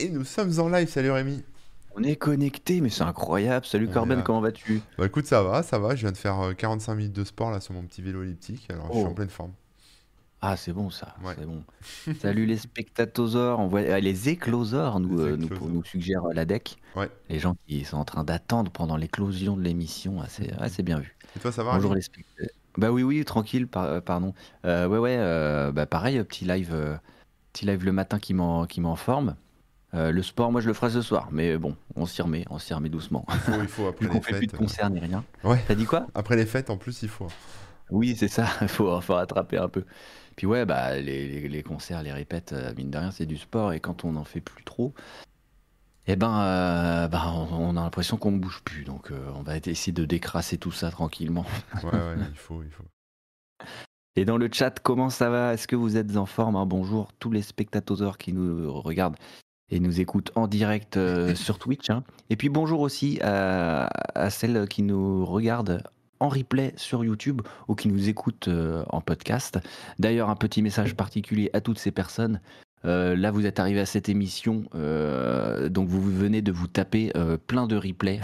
Et nous sommes en live, salut Rémi. On est connecté, mais c'est incroyable. Salut Corben, comment vas-tu? Bah écoute, ça va, ça va. Je viens de faire 45 euh, minutes de sport là sur mon petit vélo elliptique, alors je suis en oh. pleine forme. Ah, c'est bon ça, c'est bon. Salut les spectatosaures, on voit ah, les écloseurs nous, euh, nous, nous suggère la deck. Ouais. Les gens qui sont en train d'attendre pendant l'éclosion de l'émission, ah, c'est bien vu. Et toi, ça va Bonjour les spectateurs. Bah oui, oui, tranquille, euh, pardon. ouais, ouais, bah pareil, petit live, petit live le matin qui m'en forme. Euh, le sport, moi je le ferai ce soir, mais bon, on s'y remet, on s'y remet doucement. Il faut, il faut après les fait plus de concerts ni rien. Ouais. T'as dit quoi? Après les fêtes, en plus, il faut. Oui, c'est ça, il faut, faut rattraper un peu. Puis ouais, bah, les, les, concerts, les répètes, euh, mine de rien, c'est du sport, et quand on n'en fait plus trop, eh ben, euh, bah, on, a l'impression qu'on ne bouge plus. Donc on va essayer de décrasser tout ça tranquillement. ouais, ouais, il faut, il faut. Et dans le chat, comment ça va? Est-ce que vous êtes en forme? Hein Bonjour tous les spectateurs qui nous regardent et nous écoutent en direct euh, sur Twitch. Hein. Et puis bonjour aussi à, celles qui nous regardent en replay sur YouTube ou qui nous écoutent euh, en podcast. D'ailleurs, un petit message particulier à toutes ces personnes. Euh, là, vous êtes arrivé à cette émission, donc vous venez de vous taper plein de replays.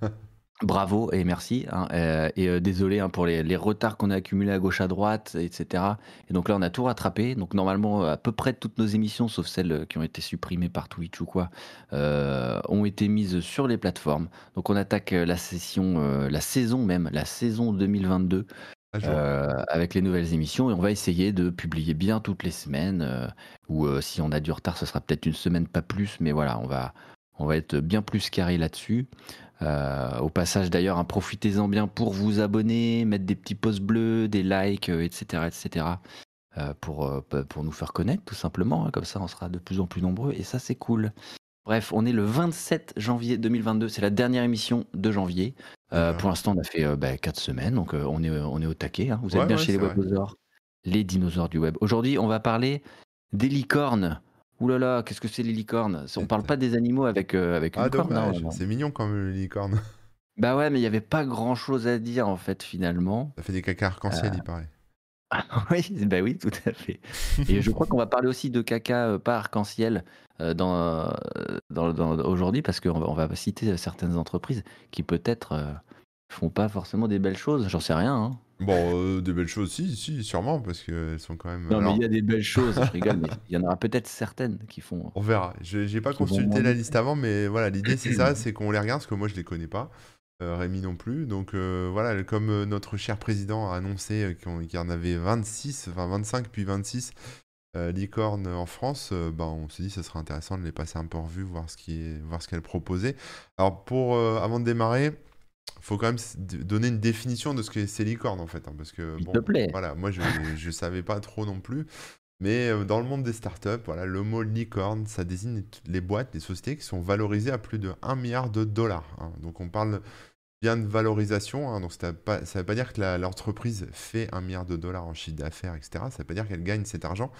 Bravo et merci. Hein, euh, et euh, désolé hein, pour les, retards qu'on a accumulés à gauche à droite, etc. Et donc là, on a tout rattrapé. Donc normalement, à peu près toutes nos émissions, sauf celles qui ont été supprimées par Twitch ou quoi, euh, ont été mises sur les plateformes. Donc on attaque la session, la saison même, la saison 2022. avec les nouvelles émissions et on va essayer de publier bien toutes les semaines ou si on a du retard ce sera peut-être une semaine pas plus mais voilà on va on va être bien plus carré là-dessus euh, au passage d'ailleurs, hein, profitez-en bien pour vous abonner, mettre des petits pouces bleus, des likes, etc. Euh, etc. Euh, pour, pour nous faire connaître tout simplement. Hein. comme ça, on sera de plus en plus nombreux et ça, c'est cool. Bref, on est le 27 janvier 2022, c'est la dernière émission de janvier. pour l'instant, on a fait 4 bah, semaines, donc on, est, on est au taquet. Hein. Vous êtes bien chez les webosaures, les dinosaures du web. Aujourd'hui, on va parler des licornes. Ouh là là, qu'est-ce que c'est les licornes? On parle pas des animaux avec, euh, avec une Ah corne, hein, c'est mignon quand même les licornes. Bah ouais, mais il y avait pas grand-chose à dire en fait finalement. Ça fait des caca arc-en-ciel, il paraît. Ah oui, bah oui, tout à fait. Et je crois qu'on va parler aussi de caca euh, pas arc-en-ciel euh, dans, dans, aujourd'hui parce qu'on va, on va citer certaines entreprises qui peut-être font pas forcément des belles choses. J'en sais rien. hein. Bon, euh, des belles choses, si, si, sûrement, parce qu'elles sont quand même. Non, mais il y a des belles choses, je rigole, mais il y en aura peut-être certaines qui font. On verra. Je n'ai pas consulté la liste avant, mais voilà, l'idée c'est ça, c'est qu'on les regarde, parce que moi je les connais pas. Euh, Rémi non plus. Donc euh, voilà, comme notre cher président a annoncé qu'il y en avait 26, enfin 25 puis 26 licornes en France, bah, on s'est dit que ce serait intéressant de les passer un peu en revue, voir ce qu'elles proposait. Alors pour, avant de démarrer, faut quand même donner une définition de ce que c'est licorne en fait. Hein, parce que, bon, te plaît. Voilà, moi je ne savais pas trop non plus. Mais euh, dans le monde des startups, voilà, le mot licorne, ça désigne les boîtes, les sociétés qui sont valorisées à plus de 1 milliard de dollars. Hein. Donc on parle bien de valorisation. Hein. donc ça ne veut pas dire que l'entreprise fait 1 milliard de dollars en chiffre d'affaires, etc. Ça ne veut pas dire qu'elle gagne cet argent.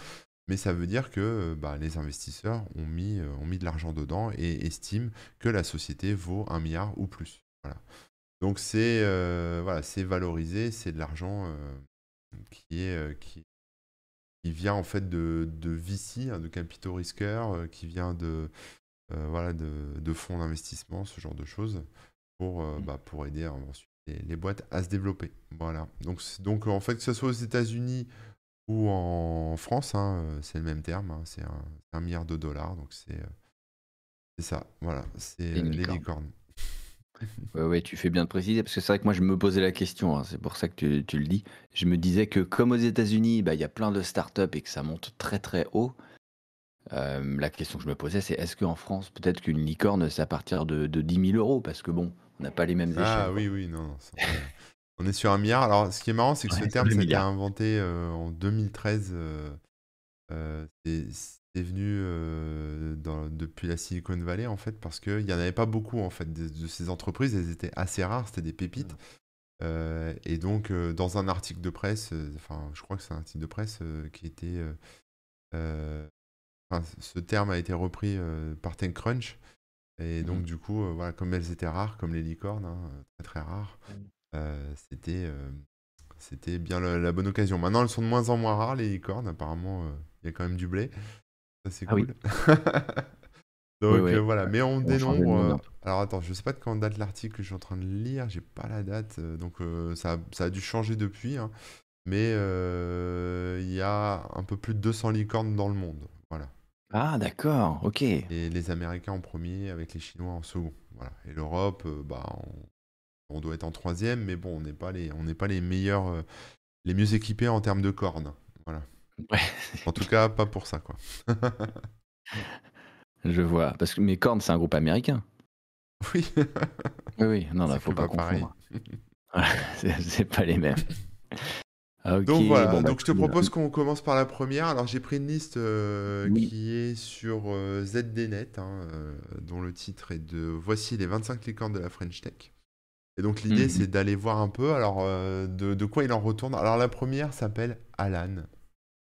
Mais ça veut dire que euh, bah, les investisseurs ont mis, euh, ont mis de l'argent dedans et estiment que la société vaut 1 milliard ou plus. Voilà. Donc c'est euh, voilà, c'est valorisé, c'est de l'argent euh, qui est euh, qui, qui vient en fait de, de VC, hein, de capitaux risqueurs, qui vient de voilà de, de fonds d'investissement, ce genre de choses, pour mmh. bah, pour aider ensuite les, boîtes à se développer. Voilà. Donc donc en fait que ce soit aux États-Unis ou en France, hein, c'est le même terme, hein, c'est un, milliard de dollars, donc c'est c'est ça. Voilà, c'est les licornes. Ouais, ouais, tu fais bien de préciser, parce que c'est vrai que moi je me posais la question, hein, c'est pour ça que tu, tu le dis. Je me disais que comme aux États-Unis, bah, il y a plein de startups et que ça monte très très haut, euh, la question que je me posais, c'est est-ce qu'en France, peut-être qu'une licorne, c'est à partir de, de 10 000 euros? Parce que bon, on n'a pas les mêmes ah échelles. Ah oui, oui, non. on est sur un milliard. Alors, ce qui est marrant, c'est que ce terme, ça a été inventé euh, en 2013. Euh, c'est est venu euh, depuis la Silicon Valley en fait parce qu'il n'y en avait pas beaucoup en fait de, ces entreprises, elles étaient assez rares, c'était des pépites. Euh, et donc euh, dans un article de presse, enfin je crois que c'est un article de presse qui était, ce terme a été repris par TechCrunch. Et donc mmh. du coup, voilà, comme elles étaient rares, comme les licornes, hein, très très rares, c'était c'était bien la, la, bonne occasion. Maintenant, elles sont de moins en moins rares les licornes. Apparemment, il y a quand même du blé. Ça, c'est Ah cool. Oui, Donc oui. euh, voilà, mais on dénombre. euh, alors attends, je sais pas de quand date l'article que je suis en train de lire, j'ai pas la date, euh, donc euh, ça, a- ça a dû changer depuis, hein, mais il y a un peu plus de 200 licornes dans le monde. Voilà. Ah, d'accord, ok. Et les Américains en premier, avec les Chinois en second. Voilà. Et l'Europe, bah, on, on doit être en troisième, mais bon, on n'est pas les, on n'est pas les meilleurs, les mieux équipés en termes de cornes. Voilà. Ouais, En tout cas, pas pour ça, quoi. je vois. Parce que mes cornes, c'est un groupe américain. Oui. Oui, oui, non, là, faut pas pas confondre. C'est pas les mêmes. Donc voilà, bon, bah, donc je te propose qu'on commence par la première. Alors j'ai pris une liste euh, Oui. qui est sur euh, ZDNet, hein, euh, dont le titre est de Voici les 25 licornes de la French Tech. Et donc l'idée Mhm. c'est d'aller voir un peu alors de, de quoi il en retourne. Alors la première s'appelle Alan,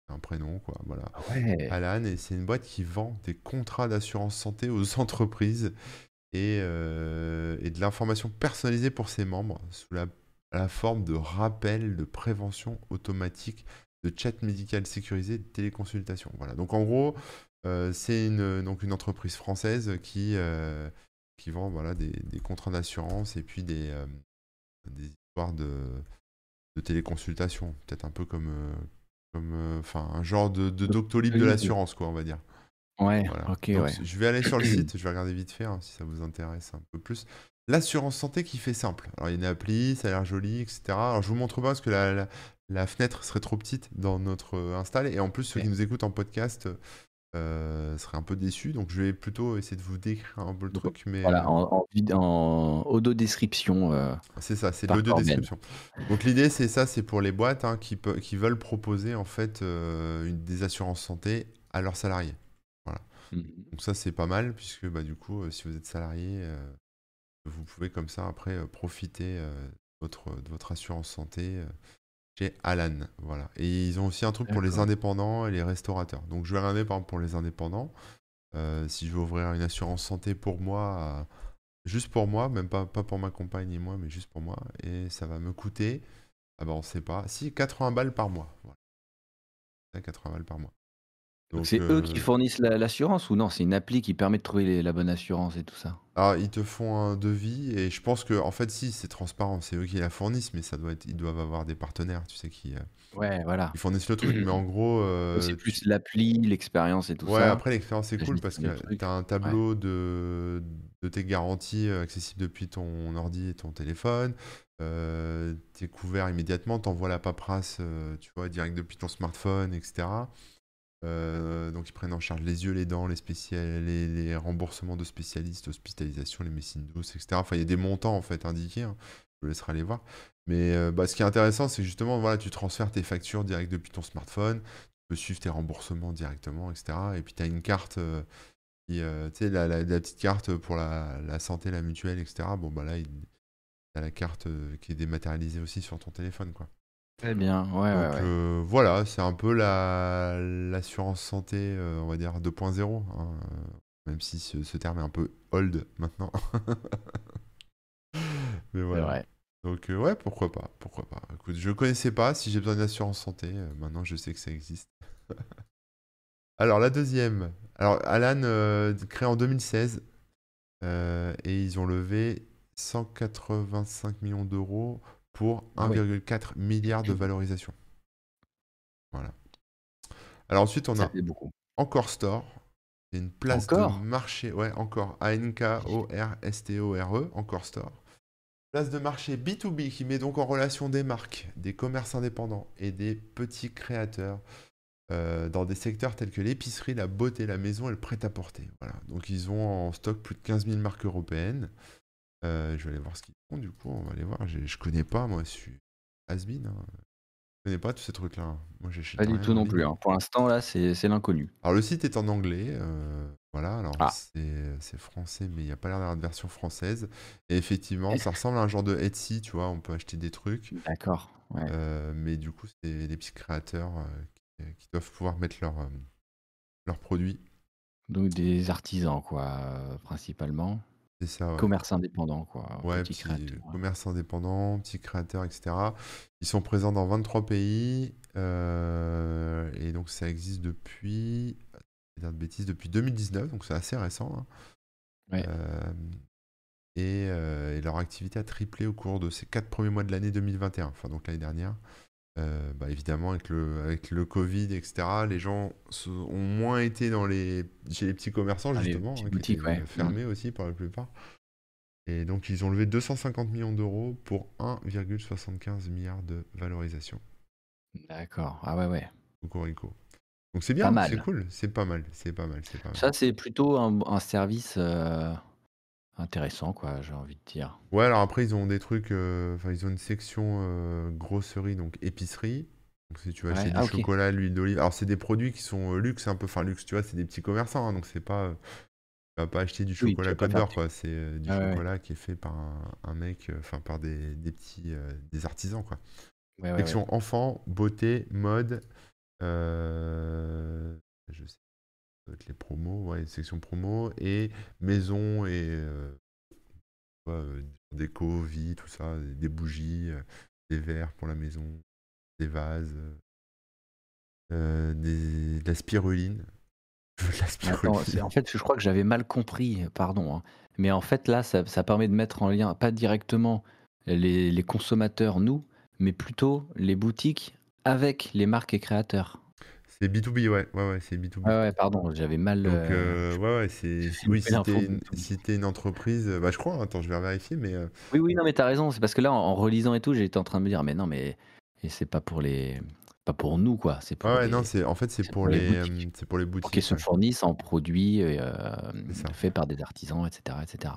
un prénom quoi, voilà. Ah Ouais. Alan et c'est une boîte qui vend des contrats d'assurance santé aux entreprises et, euh, et de l'information personnalisée pour ses membres sous la, la forme de rappel, de prévention automatique, de chat médical sécurisé, de téléconsultation. Voilà. Donc en gros, euh, c'est une, donc une entreprise française qui, euh, qui vend voilà, des, des contrats d'assurance et puis des, des histoires de, de téléconsultation. Peut-être un peu comme, comme euh, enfin, un genre de, de Doctolib de l'assurance, quoi, on va dire. Ouais, Voilà. ok, Donc, ouais. Je vais aller sur le site, je vais regarder vite fait hein, si ça vous intéresse un peu plus. L'assurance santé qui fait simple. Alors il y a une appli, ça a l'air joli, etc. Alors je vous montre pas parce que la, la- la fenêtre serait trop petite dans notre euh, install. Et en plus, ceux qui nous écoutent en podcast euh, seraient un peu déçus. Donc je vais plutôt essayer de vous décrire un peu le truc. Mais Voilà, euh, en, en, en audio-description. euh, c'est ça, c'est l'audio description. Donc l'idée c'est ça, c'est pour les boîtes hein, qui, qui veulent proposer en fait euh, une, des assurances santé à leurs salariés. mhm. Donc ça c'est pas mal puisque bah, du coup si vous êtes salarié, vous pouvez comme ça après profiter de, votre, de votre assurance santé chez Alan. Voilà. Et ils ont aussi un truc pour les indépendants et les restaurateurs. Donc je vais regarder par exemple pour les indépendants. euh, si je veux ouvrir une assurance santé pour moi, euh, juste pour moi, même pas, pas pour ma compagne et moi, mais juste pour moi, et ça va me coûter, ah bah on sait pas, si 80 balles par mois. Voilà. Ouais, 80 balles par mois. Donc c'est eux qui euh, fournissent la- l'assurance ou non C'est une appli qui permet de trouver les- la bonne assurance et tout ça? Alors, ils te font un devis et je pense que, en fait, si, c'est transparent, c'est eux qui la fournissent, mais ça doit être, ils doivent avoir des partenaires, tu sais, qui, euh, Ouais, voilà. qui fournissent le truc. Mais en gros, euh, c'est plus l'appli, l'expérience et tout ouais, ça. après, l'expérience est la cool parce que truc. tu as un tableau de, de tes garanties euh, accessibles depuis ton ordi et ton téléphone. Euh, t'es couvert immédiatement, t'envoies la paperasse, euh, tu vois, direct depuis ton smartphone, etc. Euh, donc ils prennent en charge les yeux, les dents, les, spécial... les, remboursements de spécialistes, hospitalisation, les médecines douces, etc. Enfin, il y a des montants en fait indiqués. hein. Je vous laisserai aller voir. Mais euh, bah, ce qui est intéressant, c'est justement, voilà, tu transfères tes factures direct depuis ton smartphone, tu peux suivre tes remboursements directement, etc. Et puis tu as une carte, euh, tu sais, la, petite carte pour la, la santé, la mutuelle, etc. Bon, bah là, tu as la carte qui est dématérialisée aussi sur ton téléphone, quoi. Très bien, ouais, ouais, Donc ouais. euh, voilà, c'est un peu la l'assurance santé, euh, on va dire 2.0, hein, euh, même si ce, ce terme est un peu old maintenant. Mais voilà. vrai. Donc euh, ouais, pourquoi pas, pourquoi pas. Écoute, je connaissais pas, si j'ai besoin d'assurance santé, maintenant je sais que ça existe. Alors la deuxième, alors Alan, créé en 2016, euh, et ils ont levé 185 millions d'euros pour Ah oui. 1,4 milliard de valorisation. Voilà. Alors ensuite, on Ça a beaucoup. Encore Store. C'est une place Encore? de marché. Ouais, encore. A-N-K-O-R-S-T-O-R-E. Encore Store. Place de marché B2B qui met donc en relation des marques, des commerces indépendants et des petits créateurs euh, dans des secteurs tels que l'épicerie, la beauté, la maison et le prêt-à-porter. Voilà. Donc ils ont en stock plus de 15 000 marques européennes. Euh, je vais aller voir ce qu'ils font du coup. On va aller voir. Je, je connais pas, moi, je suis has-been, hein. Je connais pas tous ces trucs-là. hein. Moi, j'achète Pas du tout non plus. hein. Pour l'instant, là, c'est l'inconnu. Alors le site est en anglais, euh, voilà, alors Ah. c'est français, mais il n'y a pas l'air d'avoir de version française. Et effectivement, ça ressemble à un genre de Etsy, tu vois, on peut acheter des trucs, D'accord. Ouais. euh, mais du coup, c'est des petits créateurs qui, qui doivent pouvoir mettre leurs leurs produits. Donc des artisans, quoi, principalement. C'est ça, ouais. Commerce indépendant, quoi. Ouais, créateurs. ouais. commerces indépendants, petits créateurs, etc. Ils sont présents dans 23 pays, euh, et donc ça existe depuis de bêtises, depuis 2019, donc c'est assez récent. hein. Euh, et, euh, et leur activité a triplé au cours de ces quatre premiers mois de l'année 2021, enfin donc l'année dernière. Euh, bah, évidemment, avec le, avec le Covid, etc., les gens se- ont moins été dans les, chez les petits commerçants, les justement, hein, qui étaient ouais. fermés aussi pour la plupart. Et donc, ils ont levé 250 millions d'euros pour 1,75 milliard de valorisation. D'accord. Ah ouais, ouais. Cocorico. Donc, c'est bien, c'est cool, c'est pas mal, c'est pas mal, c'est pas mal. Ça, c'est plutôt un, un service euh, intéressant, quoi, j'ai envie de dire. Ouais, alors après, ils ont des trucs, euh, enfin, ils ont une section euh, grosserie, donc épicerie. Donc, si tu vas acheter Ouais, du ah, chocolat, l'huile d'olive. Alors, c'est des produits qui sont euh, luxe, un peu, enfin, luxe, tu vois, c'est des petits commerçants, hein, donc c'est pas. tu vas pas acheter du chocolat faire d'Or, quoi. C'est euh, du Ah ouais. chocolat qui est fait par un, un mec, euh, enfin, par des, des petits, euh, des artisans, quoi. Ouais, Section ouais. enfants, beauté, mode, je sais, les promos, ouais, section promo, et maison et euh, ouais, euh, déco, vie, tout ça, des bougies, euh, des verres pour la maison, des vases, euh, des, de la spiruline. La Attends, spiruline. en fait, je crois que j'avais mal compris, pardon. hein. Mais en fait, là, ça, ça permet de mettre en lien, pas directement les, les consommateurs, nous, mais plutôt les boutiques avec les marques et créateurs. C'est B2B, ouais, ouais, ouais, c'est B2B. Ouais, ouais, pardon, j'avais mal. Donc, euh, euh, ouais, ouais, c'est. Oui, si t'es une, B2B. si t'es une entreprise, euh, bah, je crois, attends, je vais vérifier, mais. euh, Oui, oui, non, mais t'as raison. C'est parce que là, en, en relisant et tout, j'étais en train de me dire, mais non, mais et c'est pas pour les, pas pour nous, quoi. C'est pour Ouais, ouais, non, c'est en fait c'est c'est pour pour les les, boutiques. euh, c'est pour les pour qu'ils se ouais. fournissent en produits euh, C'est ça. faits par des artisans, etc., etc.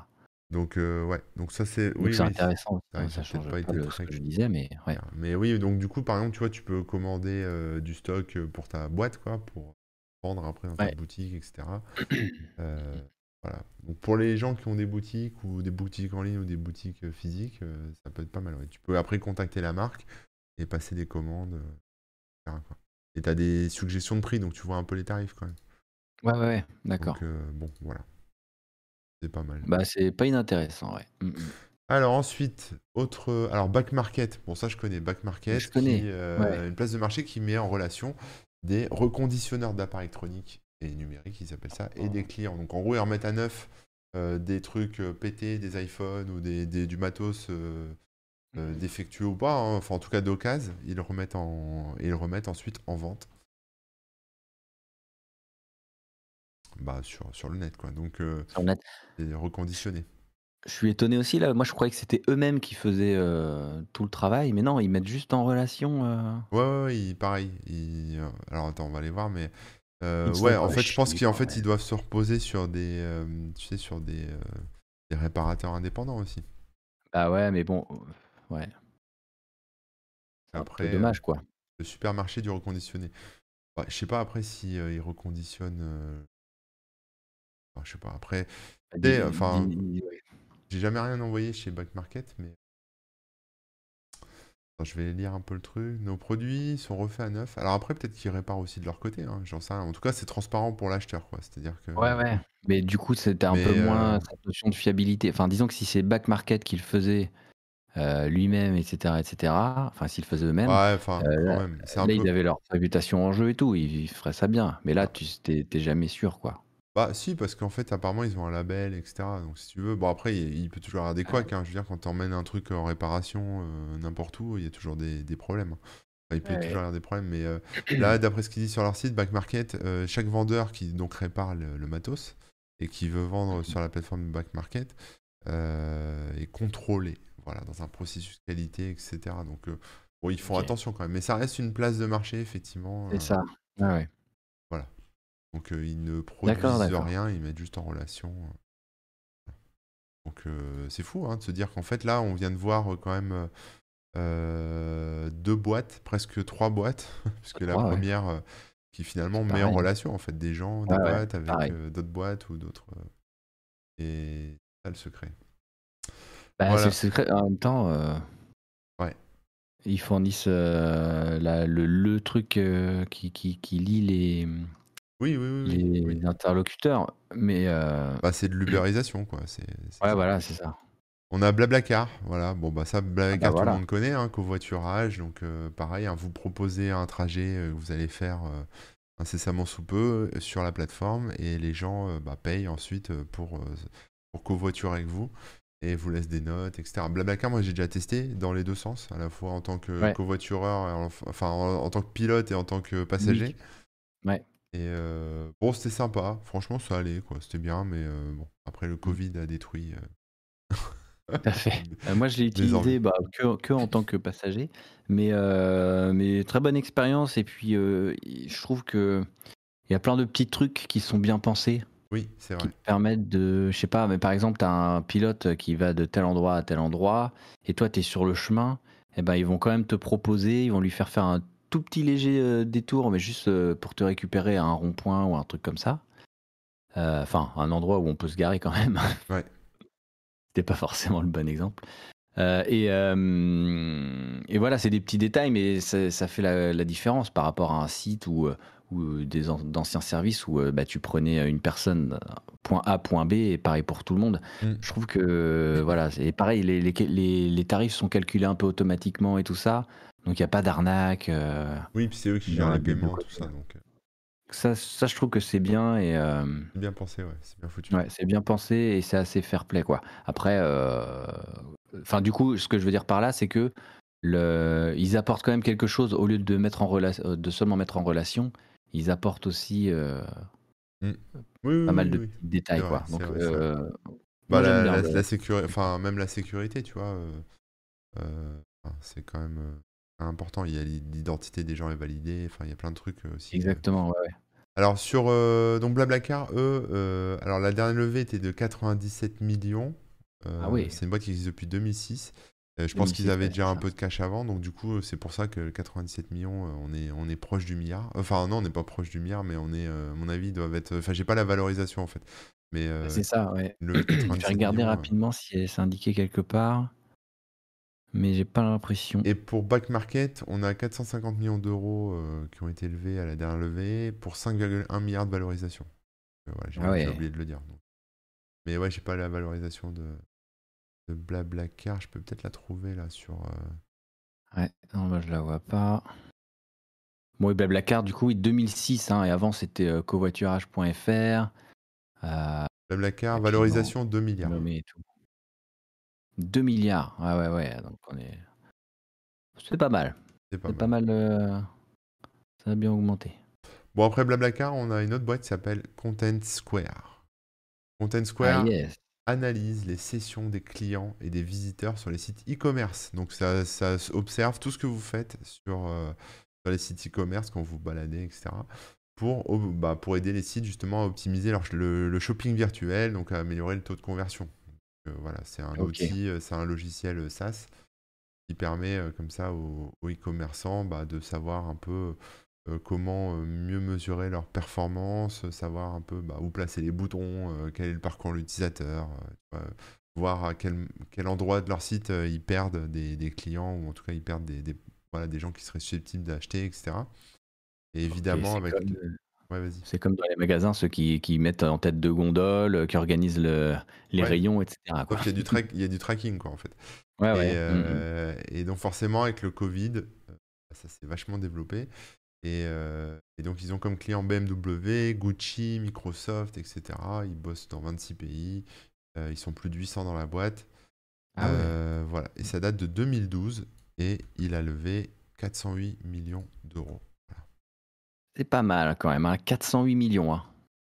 Donc euh, ouais, donc ça c'est oui c'est oui, intéressant. ça peut-être change pas pas été le, ce que je disais, mais ouais. Mais oui, donc du coup par exemple, tu vois, tu peux commander euh, du stock euh, pour ta boîte quoi, pour vendre après dans ta boutique, etc. Euh, voilà. Donc pour les gens qui ont des boutiques ou des boutiques en ligne ou des boutiques physiques, ça peut être pas mal. ouais. Tu peux après contacter la marque et passer des commandes, etc., quoi. Et tu as des suggestions de prix, donc tu vois un peu les tarifs quand même. Ouais, ouais, ouais, d'accord. Donc bon, voilà, c'est pas mal. Bah, c'est pas inintéressant, ouais. Mm, mm. Alors ensuite, autre, alors Back Market. Bon ça je connais Back Market, Je connais, qui, euh, ouais. une place de marché qui met en relation des reconditionneurs d'appareils électroniques et numériques, ils appellent ça, et des clients. Donc en gros ils remettent à neuf euh, des trucs euh, pétés, des iPhones ou des, des- du matos euh, euh, défectueux ou pas, hein, enfin en tout cas d'occasion, ils le remettent en, ils le remettent ensuite en vente. Bah, sur, sur le net quoi. Donc euh, Sur le net. c'est reconditionné. Je suis étonné aussi, là. Moi, je croyais que c'était eux-mêmes qui faisaient euh, tout le travail, mais non, ils mettent juste en relation. euh, Ouais, ouais, ouais, il- pareil. il- euh, Alors attends, on va aller voir, mais ouais, en fait, je pense qu'en fait, ils doivent se reposer sur des, tu sais, sur des, des réparateurs indépendants aussi. Ah ouais, mais bon, ouais. Après, dommage, quoi. le supermarché du reconditionné. Ouais, je sais pas après si euh, ils reconditionnent. euh, enfin, je sais pas. Après, Dis- enfin, j'ai jamais rien envoyé chez Back Market, mais je vais lire un peu le truc. Nos produits sont refaits à neuf. Alors après, peut-être qu'ils réparent aussi de leur côté. Hein, j'en sais rien. En tout cas, c'est transparent pour l'acheteur, quoi. C'est-à-dire que. Ouais, ouais. Mais du coup, c'était un peu moins euh, cette notion de fiabilité. Enfin, disons que si c'est Back Market qui le faisait euh, lui-même, etc., etc., enfin, s'ils le faisaient eux-mêmes, Ouais, enfin, euh, là, peu. ils avaient leur réputation en jeu et tout, ils, ils feraient ça bien. Mais là, tu t'es t'es jamais sûr, quoi. Bah si, parce qu'en fait, apparemment, ils ont un label, etc. Donc si tu veux, bon après, il, il peut toujours y avoir des couacs. hein. Je veux dire, quand tu emmènes un truc en réparation euh, n'importe où, il y a toujours des, des problèmes. Enfin, il peut toujours y avoir des problèmes. Mais euh, là, d'après ce qu'ils disent sur leur site, Back Market, euh, chaque vendeur qui donc répare le, le matos et qui veut vendre sur la plateforme Back Market euh, est contrôlé. Voilà, dans un processus qualité, etc. Donc euh, bon, ils font Ok. attention quand même. Mais ça reste une place de marché, effectivement. C'est euh, ça. Ouais, ouais. Donc euh, ils ne produisent rien, ils mettent juste en relation. euh. Donc euh, c'est fou hein, de se dire qu'en fait là on vient de voir euh, quand même deux boîtes, presque trois boîtes, puisque la ouais. première qui finalement met en pareil. relation en fait des gens, des Ouais, ouais, boîtes avec d'autres boîtes ou d'autres. et c'est ça le secret. Bah, Voilà. c'est le secret. En même temps, Ouais. ils fournissent la- le, le truc qui, qui, qui lie les, Oui, oui, oui, les oui. interlocuteurs. Mais euh, Bah, c'est de l'ubérisation quoi. C'est, c'est ouais, ça. voilà, c'est ça. On a Blablacar, voilà. Bon, bah ça, Blablacar, Ah bah tout voilà. le monde connaît, hein, covoiturage. Donc, euh, pareil, hein, vous proposez un trajet euh, que vous allez faire incessamment sous peu sur la plateforme et les gens bah, payent ensuite pour, pour covoiturer avec vous et vous laissent des notes, etc. Blablacar, moi j'ai déjà testé dans les deux sens, à la fois en tant que covoitureur, enfin en, tant que pilote et en tant que passager. Ouais. Et euh, bon, c'était sympa, franchement ça allait, quoi, c'était bien, mais euh, bon, après le mmh. Covid a détruit. Euh, Tout à fait. moi je l'ai utilisé bah, que, que, en tant que passager, mais, mais très bonne expérience, et puis je trouve que il y a plein de petits trucs qui sont bien pensés. Oui, c'est vrai. Qui permettent de, je sais pas, mais par exemple, tu as un pilote qui va de tel endroit à tel endroit, et toi, tu es sur le chemin, et eh ben, ils vont quand même te proposer, ils vont lui faire faire un tout petit léger euh, détour, mais juste euh, pour te récupérer à un rond-point ou un truc comme ça. Euh, enfin, un endroit où on peut se garer quand même. Ouais. C'était pas forcément le bon exemple. et, et, voilà, c'est des petits détails, mais ça, fait la, la, différence par rapport à un site ou des d'anciens services où bah, tu prenais une personne point A point B et pareil pour tout le monde. Mm. Je trouve que voilà, c'est pareil, les, les, les, tarifs sont calculés un peu automatiquement et tout ça, donc il n'y a pas d'arnaque. Euh, oui, puis c'est eux qui gèrent les paiements, tout ça. Donc... Ça, ça, je trouve que c'est bien et c'est bien pensé, ouais, c'est bien foutu. Ouais, c'est bien pensé et c'est assez fair play quoi. Après, enfin du coup, ce que je veux dire par là, c'est que le, ils apportent quand même quelque chose au lieu de mettre en relation, de seulement mettre en relation ils apportent aussi euh, mmh. pas mal de détails. Quoi. Donc, euh, bah, la, sécurité, enfin, même la sécurité, tu vois, euh, c'est quand même important. Il y a l'identité des gens est validée, enfin, il y a plein de trucs aussi. Exactement, ouais. Alors, sur donc Blablacar, eux, alors la dernière levée était de 97 millions. ah oui. C'est une boîte qui existe depuis 2006. Euh, je pense qu'ils avaient déjà un peu de cash avant, donc du coup, c'est pour ça que 97 millions, euh, on est, on est proche du milliard. Enfin, non, on n'est pas proche du milliard, mais on est, euh, à mon avis, doivent être. Enfin, j'ai pas la valorisation en fait. Mais c'est ça, ouais. je vais regarder rapidement si c'est indiqué quelque part, mais j'ai pas l'impression. Et pour Back Market, on a 450 millions d'euros qui ont été élevés à la dernière levée pour 5,1 milliards de valorisation. j'ai ah oublié de le dire. Mais ouais, j'ai pas la valorisation de, de Blablacar. Je peux peut-être la trouver là sur. Euh, ouais, non, moi je la vois pas. Bon, et Blablacar, du coup, oui, 2006, hein, et avant c'était euh, covoiturage.fr. Euh, Blablacar, valorisation 2 milliards. 2 milliards, ouais, ouais, ouais. Donc on est. C'est pas mal. C'est pas, mal. Ça a bien augmenté. Bon, après Blablacar, on a une autre boîte qui s'appelle Content Square. Content Square, ah, yes analyse les sessions des clients et des visiteurs sur les sites e-commerce. Donc ça, observe tout ce que vous faites sur, euh, les sites e-commerce quand vous baladez, etc. Pour, bah, pour aider les sites justement à optimiser leur, le, shopping virtuel, donc à améliorer le taux de conversion. Voilà, c'est un outil, c'est un logiciel SaaS qui permet comme ça aux, e-commerçants bah, de savoir un peu comment mieux mesurer leur performance, savoir un peu bah, où placer les boutons, quel est le parcours de l'utilisateur, voir à quel, quel, endroit de leur site ils perdent des, clients ou en tout cas ils perdent des, voilà, des gens qui seraient susceptibles d'acheter, etc. Et évidemment, avec. C'est comme dans les magasins, ceux qui, qui, mettent en tête de gondole, qui organisent le, les rayons, etc. Il, y a du il y a du tracking, quoi, en fait. Ouais, et, mmh, mmh. et, donc, forcément, avec le Covid, ça s'est vachement développé. Euh, et, donc, ils ont comme clients BMW, Gucci, Microsoft, etc. Ils bossent dans 26 pays. Euh, ils sont plus de 800 dans la boîte. Ah euh, voilà. Et ça date de 2012 et il a levé 408 millions d'euros. C'est pas mal quand même, 408 hein. millions. Hein.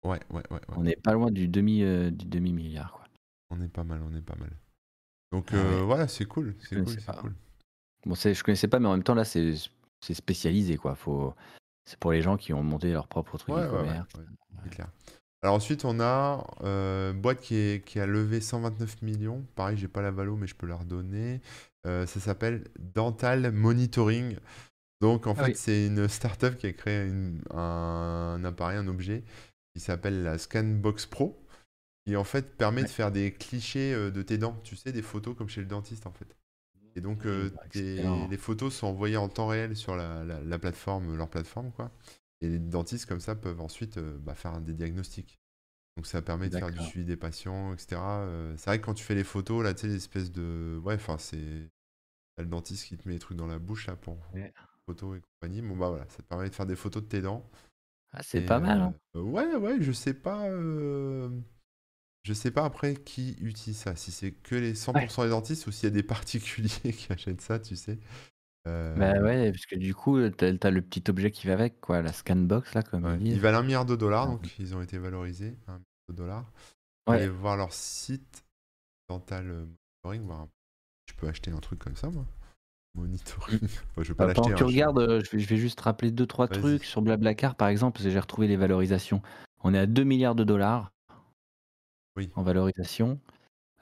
Ouais, ouais, ouais, On n'est pas loin du demi, du demi milliard. Quoi. On est pas mal, on est pas mal. Donc ah voilà, c'est cool, c'est cool, c'est cool. Bon, je connaissais pas, mais en même temps là, c'est c'est spécialisé quoi. Faut, c'est pour les gens qui ont monté leur propre truc. Alors ensuite, on a euh, boîte qui, qui, a levé 129 millions. Pareil, j'ai pas la valo, mais je peux la redonner. Euh, ça s'appelle Dental Monitoring. Donc en ah fait, c'est une startup qui a créé un, appareil, un objet qui s'appelle la Scanbox Pro, qui en fait permet de faire des clichés euh, de tes dents. Tu sais, des photos comme chez le dentiste en fait. Et donc, euh, les photos sont envoyées en temps réel sur la, plateforme, leur plateforme, quoi. Et les dentistes, comme ça, peuvent ensuite euh, bah, faire des diagnostics. Donc, ça permet de faire du suivi des patients, etc. Euh, c'est vrai que quand tu fais les photos, là, tu sais, l'espèce de. Ouais, enfin, c'est. le dentiste qui te met les trucs dans la bouche, là, pour photos et compagnie. Bon, bah voilà, ça te permet de faire des photos de tes dents. Ah, c'est pas mal, hein. ouais, ouais, je sais pas. Je sais pas après qui utilise ça. Si c'est que les 100% des dentistes ou s'il y a des particuliers qui achètent ça, tu sais. Bah ouais, parce que du coup, t'as as le petit objet qui va avec, quoi, la scanbox, là, comme ils Ils valent un milliard de dollars, donc ils ont été valorisés. Un milliard de dollars. Allez voir leur site Dental Monitoring. Je peux acheter un truc comme ça, moi. Monitoring. je vais pas bah, tu hein, regardes, je vais, juste rappeler deux trois trucs sur Blablacar, par exemple, parce que j'ai retrouvé les valorisations. On est à 2 milliards de dollars oui. en valorisation.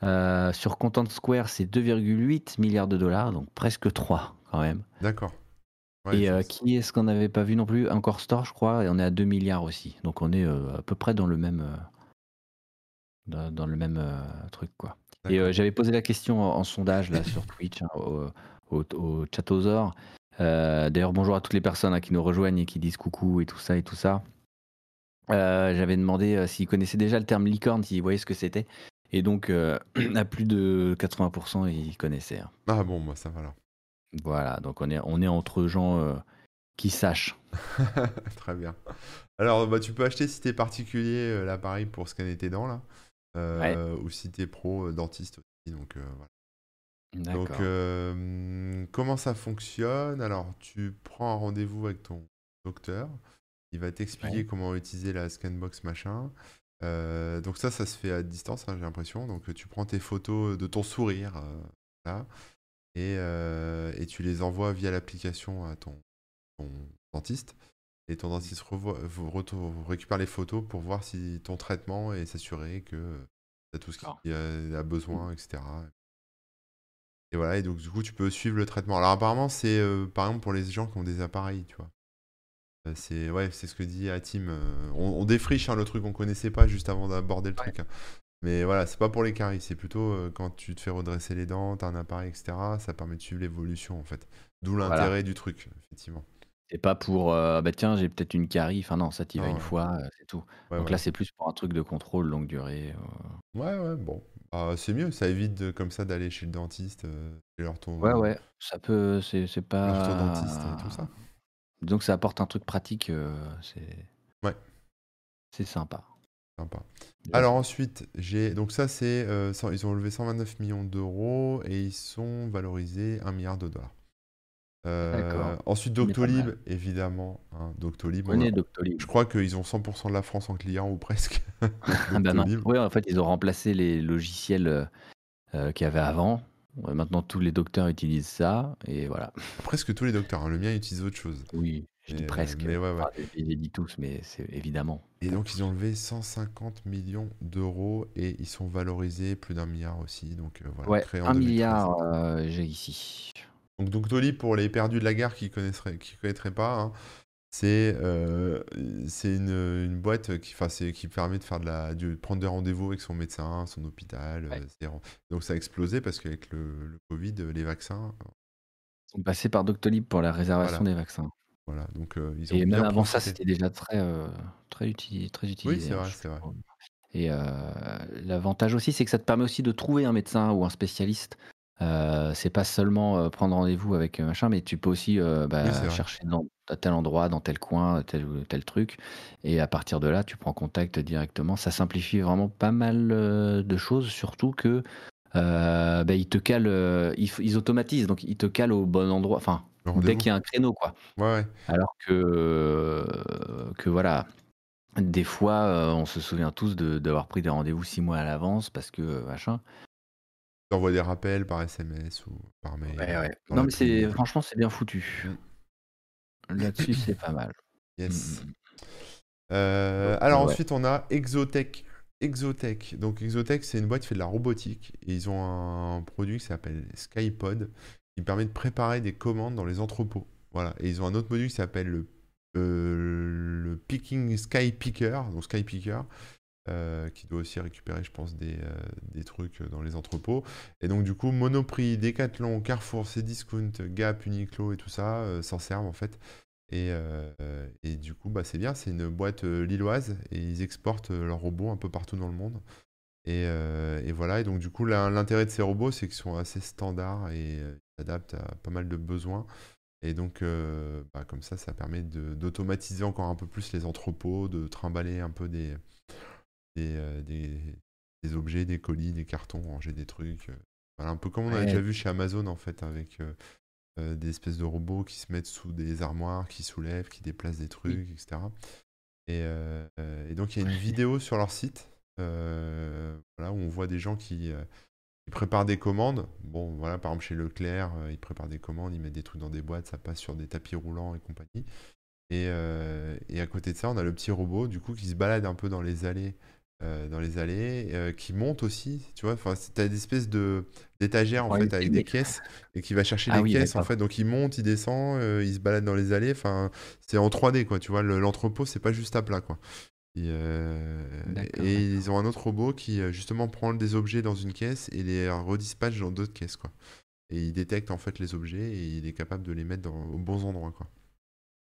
Euh, sur Content Square, c'est 2,8 milliards de dollars, donc presque 3 quand même. D'accord. et euh, qui est-ce qu'on n'avait pas vu non plus? Encore Store, je crois, et on est à 2 milliards aussi. Donc on est euh, à peu près dans le même, dans, le même truc. quoi. Et j'avais posé la question en, sondage là sur Twitch hein, au, au, au Chatosaur. D'ailleurs, bonjour à toutes les personnes hein, qui nous rejoignent et qui disent coucou et tout ça et tout ça. J'avais demandé s'ils connaissaient déjà le terme licorne, s'ils voyaient ce que c'était. Et donc, euh, à plus de 80%, ils connaissaient. Hein. Ah bon, moi ça va là. Voilà, donc on est, on est entre gens euh, qui sachent. Très bien. Alors, bah, tu peux acheter si tu es particulier euh, l'appareil pour scanner tes dents là. Ou si tu es pro dentiste aussi. Donc, voilà. Donc, comment ça fonctionne? Alors, tu prends un rendez-vous avec ton docteur. Il va t'expliquer comment utiliser la scanbox machin. Euh, donc ça, ça se fait à distance, hein, j'ai l'impression. Donc tu prends tes photos de ton sourire, euh, là, et, euh, et, tu les envoies via l'application à ton, dentiste. Et ton dentiste récupère les photos pour voir si ton traitement est s'assurer que tu as tout ce qu'il a, besoin, etc. Et voilà, et donc du coup, tu peux suivre le traitement. Alors apparemment, c'est par exemple pour les gens qui ont des appareils, tu vois. Euh, c'est ouais, c'est ce que dit Atim. Euh, on, défriche hein, le truc, on connaissait pas juste avant d'aborder le truc. Hein. Mais voilà, c'est pas pour les caries, c'est plutôt euh, quand tu te fais redresser les dents, t'as un appareil, etc. Ça permet de suivre l'évolution en fait. D'où l'intérêt du truc, effectivement. C'est pas pour bah tiens, j'ai peut-être une carie. Enfin non, ça t'y va une fois, c'est tout. Donc là, c'est plus pour un truc de contrôle longue durée. Ouais, ouais, bon. Bah, c'est mieux, ça évite comme ça d'aller chez le dentiste, et leur ton, Ouais, ouais, ça peut, c'est pas. dentiste et tout ça. Donc ça apporte un truc pratique, euh, c'est Ouais, c'est sympa. sympa. Alors ensuite, j'ai donc ça c'est euh, ils ont levé 129 millions d'euros et ils sont valorisés 1 milliard de dollars. Euh, ensuite Doctolib, évidemment, hein, Doctolib. Doctolib. je crois qu'ils ont 100% de la France en client ou presque. Non. Oui, en fait, ils ont remplacé les logiciels qu'il y avait avant maintenant, tous les docteurs utilisent ça, et voilà. Presque tous les docteurs, hein. le mien utilise autre chose. Oui, je dis presque. Mais ouais, ouais. je les dis tous, mais c'est évidemment. Et donc, ils ont levé 150 millions d'euros et ils sont valorisés plus d'un milliard aussi. Donc, euh, voilà, ouais, un milliard, euh, j'ai ici. Donc, Doctolib, pour les perdus de la gare qui ne qui connaîtraient pas, hein, c'est euh, c'est une, une, boîte qui, qui permet de, faire de, la, de prendre des rendez-vous avec son médecin, son hôpital. Euh, donc ça a explosé parce qu'avec le, le, Covid, euh, les vaccins. sont passés par Doctolib pour la réservation des vaccins. Voilà, donc ils ont Et même avant ça, c'était déjà très, très, utilisé, très utilisé. Oui, c'est hein, vrai, c'est vrai. Et l'avantage aussi, c'est que ça te permet aussi de trouver un médecin ou un spécialiste euh, c'est pas seulement euh, prendre rendez-vous avec euh, machin, mais tu peux aussi bah, chercher dans, à tel endroit, dans tel coin, tel tel truc, et à partir de là, tu prends contact directement. Ça simplifie vraiment pas mal de choses, surtout que bah, ils te calent, ils, automatisent, donc ils te calent au bon endroit. Enfin, dès qu'il y a un créneau, quoi. Ouais, Alors que, que voilà, des fois, on se souvient tous d'avoir pris des rendez-vous six mois à l'avance parce que machin envoie des rappels par SMS ou par mail. Non, mais c'est franchement, c'est bien foutu. Mm. Là-dessus, c'est pas mal. Yes. Mm, mm, euh, alors ensuite, on a Exotech. Exotech. Donc Exotech, c'est une boîte qui fait de la robotique. Et ils ont un produit qui s'appelle Skypod, qui permet de préparer des commandes dans les entrepôts. Voilà. Et ils ont un autre module qui s'appelle le, euh, le Picking Sky Picker. Donc Sky Picker, euh, qui doit aussi récupérer, je pense, des, euh, des, trucs dans les entrepôts. Et donc, du coup, Monoprix, Decathlon, Carrefour, Cdiscount, Gap, Uniqlo et tout ça euh, s'en servent en fait. Et, et du coup, bah, c'est bien, c'est une boîte lilloise et ils exportent leurs robots un peu partout dans le monde. Et, et voilà, et donc du coup, l'intérêt de ces robots, c'est qu'ils sont assez standards et s'adaptent à pas mal de besoins. Et donc, euh, bah, comme ça, ça permet d'automatiser encore un peu plus les entrepôts, de trimballer un peu des, des, euh, des, des objets, des colis, des cartons, ranger des trucs. euh. Voilà, un peu comme on a Ouais. déjà vu chez Amazon, en fait, avec euh, des espèces de robots qui se mettent sous des armoires, qui soulèvent, qui déplacent des trucs, etc. Et, euh, et donc, il y a une vidéo sur leur site euh, voilà, où on voit des gens qui, qui préparent des commandes. Bon, voilà, par exemple, chez Leclerc, ils préparent des commandes, ils mettent des trucs dans des boîtes, ça passe sur des tapis roulants et compagnie. Et, et à côté de ça, on a le petit robot, du coup, qui se balade un peu dans les allées, euh, dans les allées, euh, qui monte aussi, tu vois. Enfin, c'est- t'as des espèces de d'étagères en Ouais, fait avec mais- des caisses et qui va chercher Ah les oui, caisses en d'accord. fait. Donc il monte, il descend, euh, il se balade dans les allées. Enfin, c'est en 3D quoi. Tu vois, le- l'entrepôt c'est pas juste à plat quoi. Et, euh, D'accord, et ils ont un autre robot qui euh, justement prend des objets dans une caisse et les redispatche dans d'autres caisses quoi. Et il détecte en fait les objets et il est capable de les mettre dans, aux bons endroits quoi.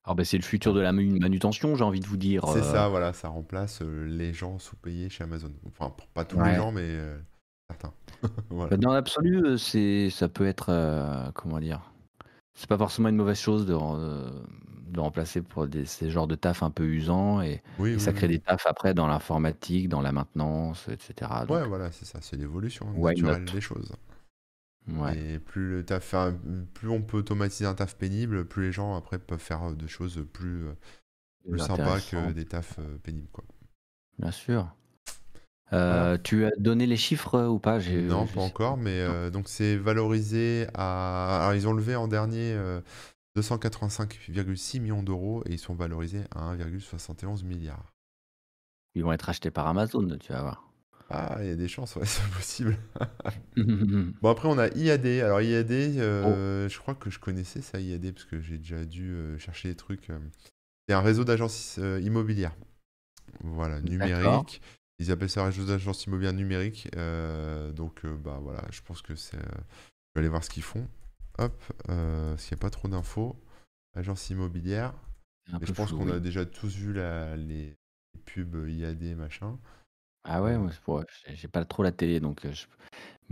Alors, ben, c'est le futur de la manu- manutention, j'ai envie de vous dire. C'est euh, ça, voilà, ça remplace euh, les gens sous-payés chez Amazon. Enfin, pas tous les gens, mais euh, certains. voilà. Bah, Dans l'absolu, euh, c'est, ça peut être, euh, comment dire, c'est pas forcément une mauvaise chose de, euh, de remplacer pour des, ces genres de taf un peu usants et, Oui, et oui, ça crée oui. des tafs après dans l'informatique, dans la maintenance, etc. Donc, Ouais, voilà, c'est ça, c'est l'évolution naturelle des choses. Ouais. Et plus le taf, plus on peut automatiser un taf pénible, plus les gens après peuvent faire euh, des choses plus, euh, plus sympas que des tafs euh, pénibles, quoi. Bien sûr. Euh, Tu as donné les chiffres ou pas? Non, pas encore, mais euh, donc c'est valorisé à. Alors, ils ont levé en dernier euh, 285,6 millions d'euros et ils sont valorisés à 1,71 milliard. Ils vont être achetés par Amazon, tu vas voir. Ah, il y a des chances, ouais, c'est possible. Bon, après, on a IAD. Alors, IAD, euh, je crois que je connaissais ça, IAD, parce que j'ai déjà dû euh, chercher des trucs. euh. C'est un réseau d'agences euh, immobilières. Voilà, numérique. Ils appellent ça réseau d'agences immobilières numériques. Donc, bah voilà, je pense que c'est. je vais aller voir ce qu'ils font. Hop, parce qu'il n'y a pas trop d'infos. Agence immobilière. Un je pense qu'on oui. a déjà tous vu la- les pubs IAD, machin. Ah ouais, moi, c'est pour- j'ai j'ai pas trop la télé, donc je-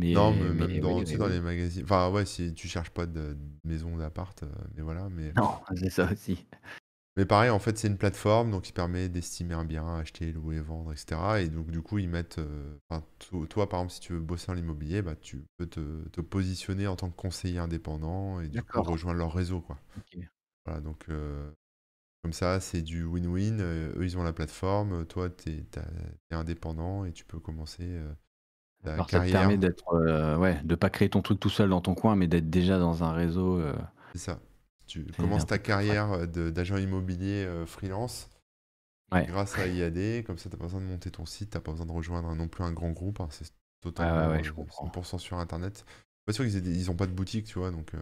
Non, mais mais même dans, oui, tu sais, oui, dans oui. les magazines. Enfin, ouais, si tu cherches pas de, maison, d'appart, mais voilà. Mais, Non, c'est ça aussi. mais pareil, en fait, c'est une plateforme donc qui permet d'estimer un bien, acheter, louer, vendre, etc. Et donc, du coup, ils mettent. enfin, to- toi, par exemple, si tu veux bosser en immobilier, bah, tu peux te, te positionner en tant que conseiller indépendant et du coup D'accord. rejoindre leur réseau, quoi. Ok. Voilà, donc. euh, comme ça, c'est du win-win. euh, eux, ils ont la plateforme. Toi, tu es, indépendant et tu peux commencer euh, ta Alors ça te carrière. permet d'être, euh, ouais, de pas créer ton truc tout seul dans ton coin, mais d'être déjà dans un réseau. euh, C'est ça. Tu commences ta carrière euh, d'agent immobilier euh, freelance Ouais. grâce à IAD. Comme ça, tu n'as pas besoin de monter ton site, tu n'as pas besoin de rejoindre non plus un grand groupe. hein, c'est totalement ouais, je euh, comprends. 100% sur Internet. Pas sûr qu'ils aient des- ils ont pas de boutique, tu vois. Donc, euh,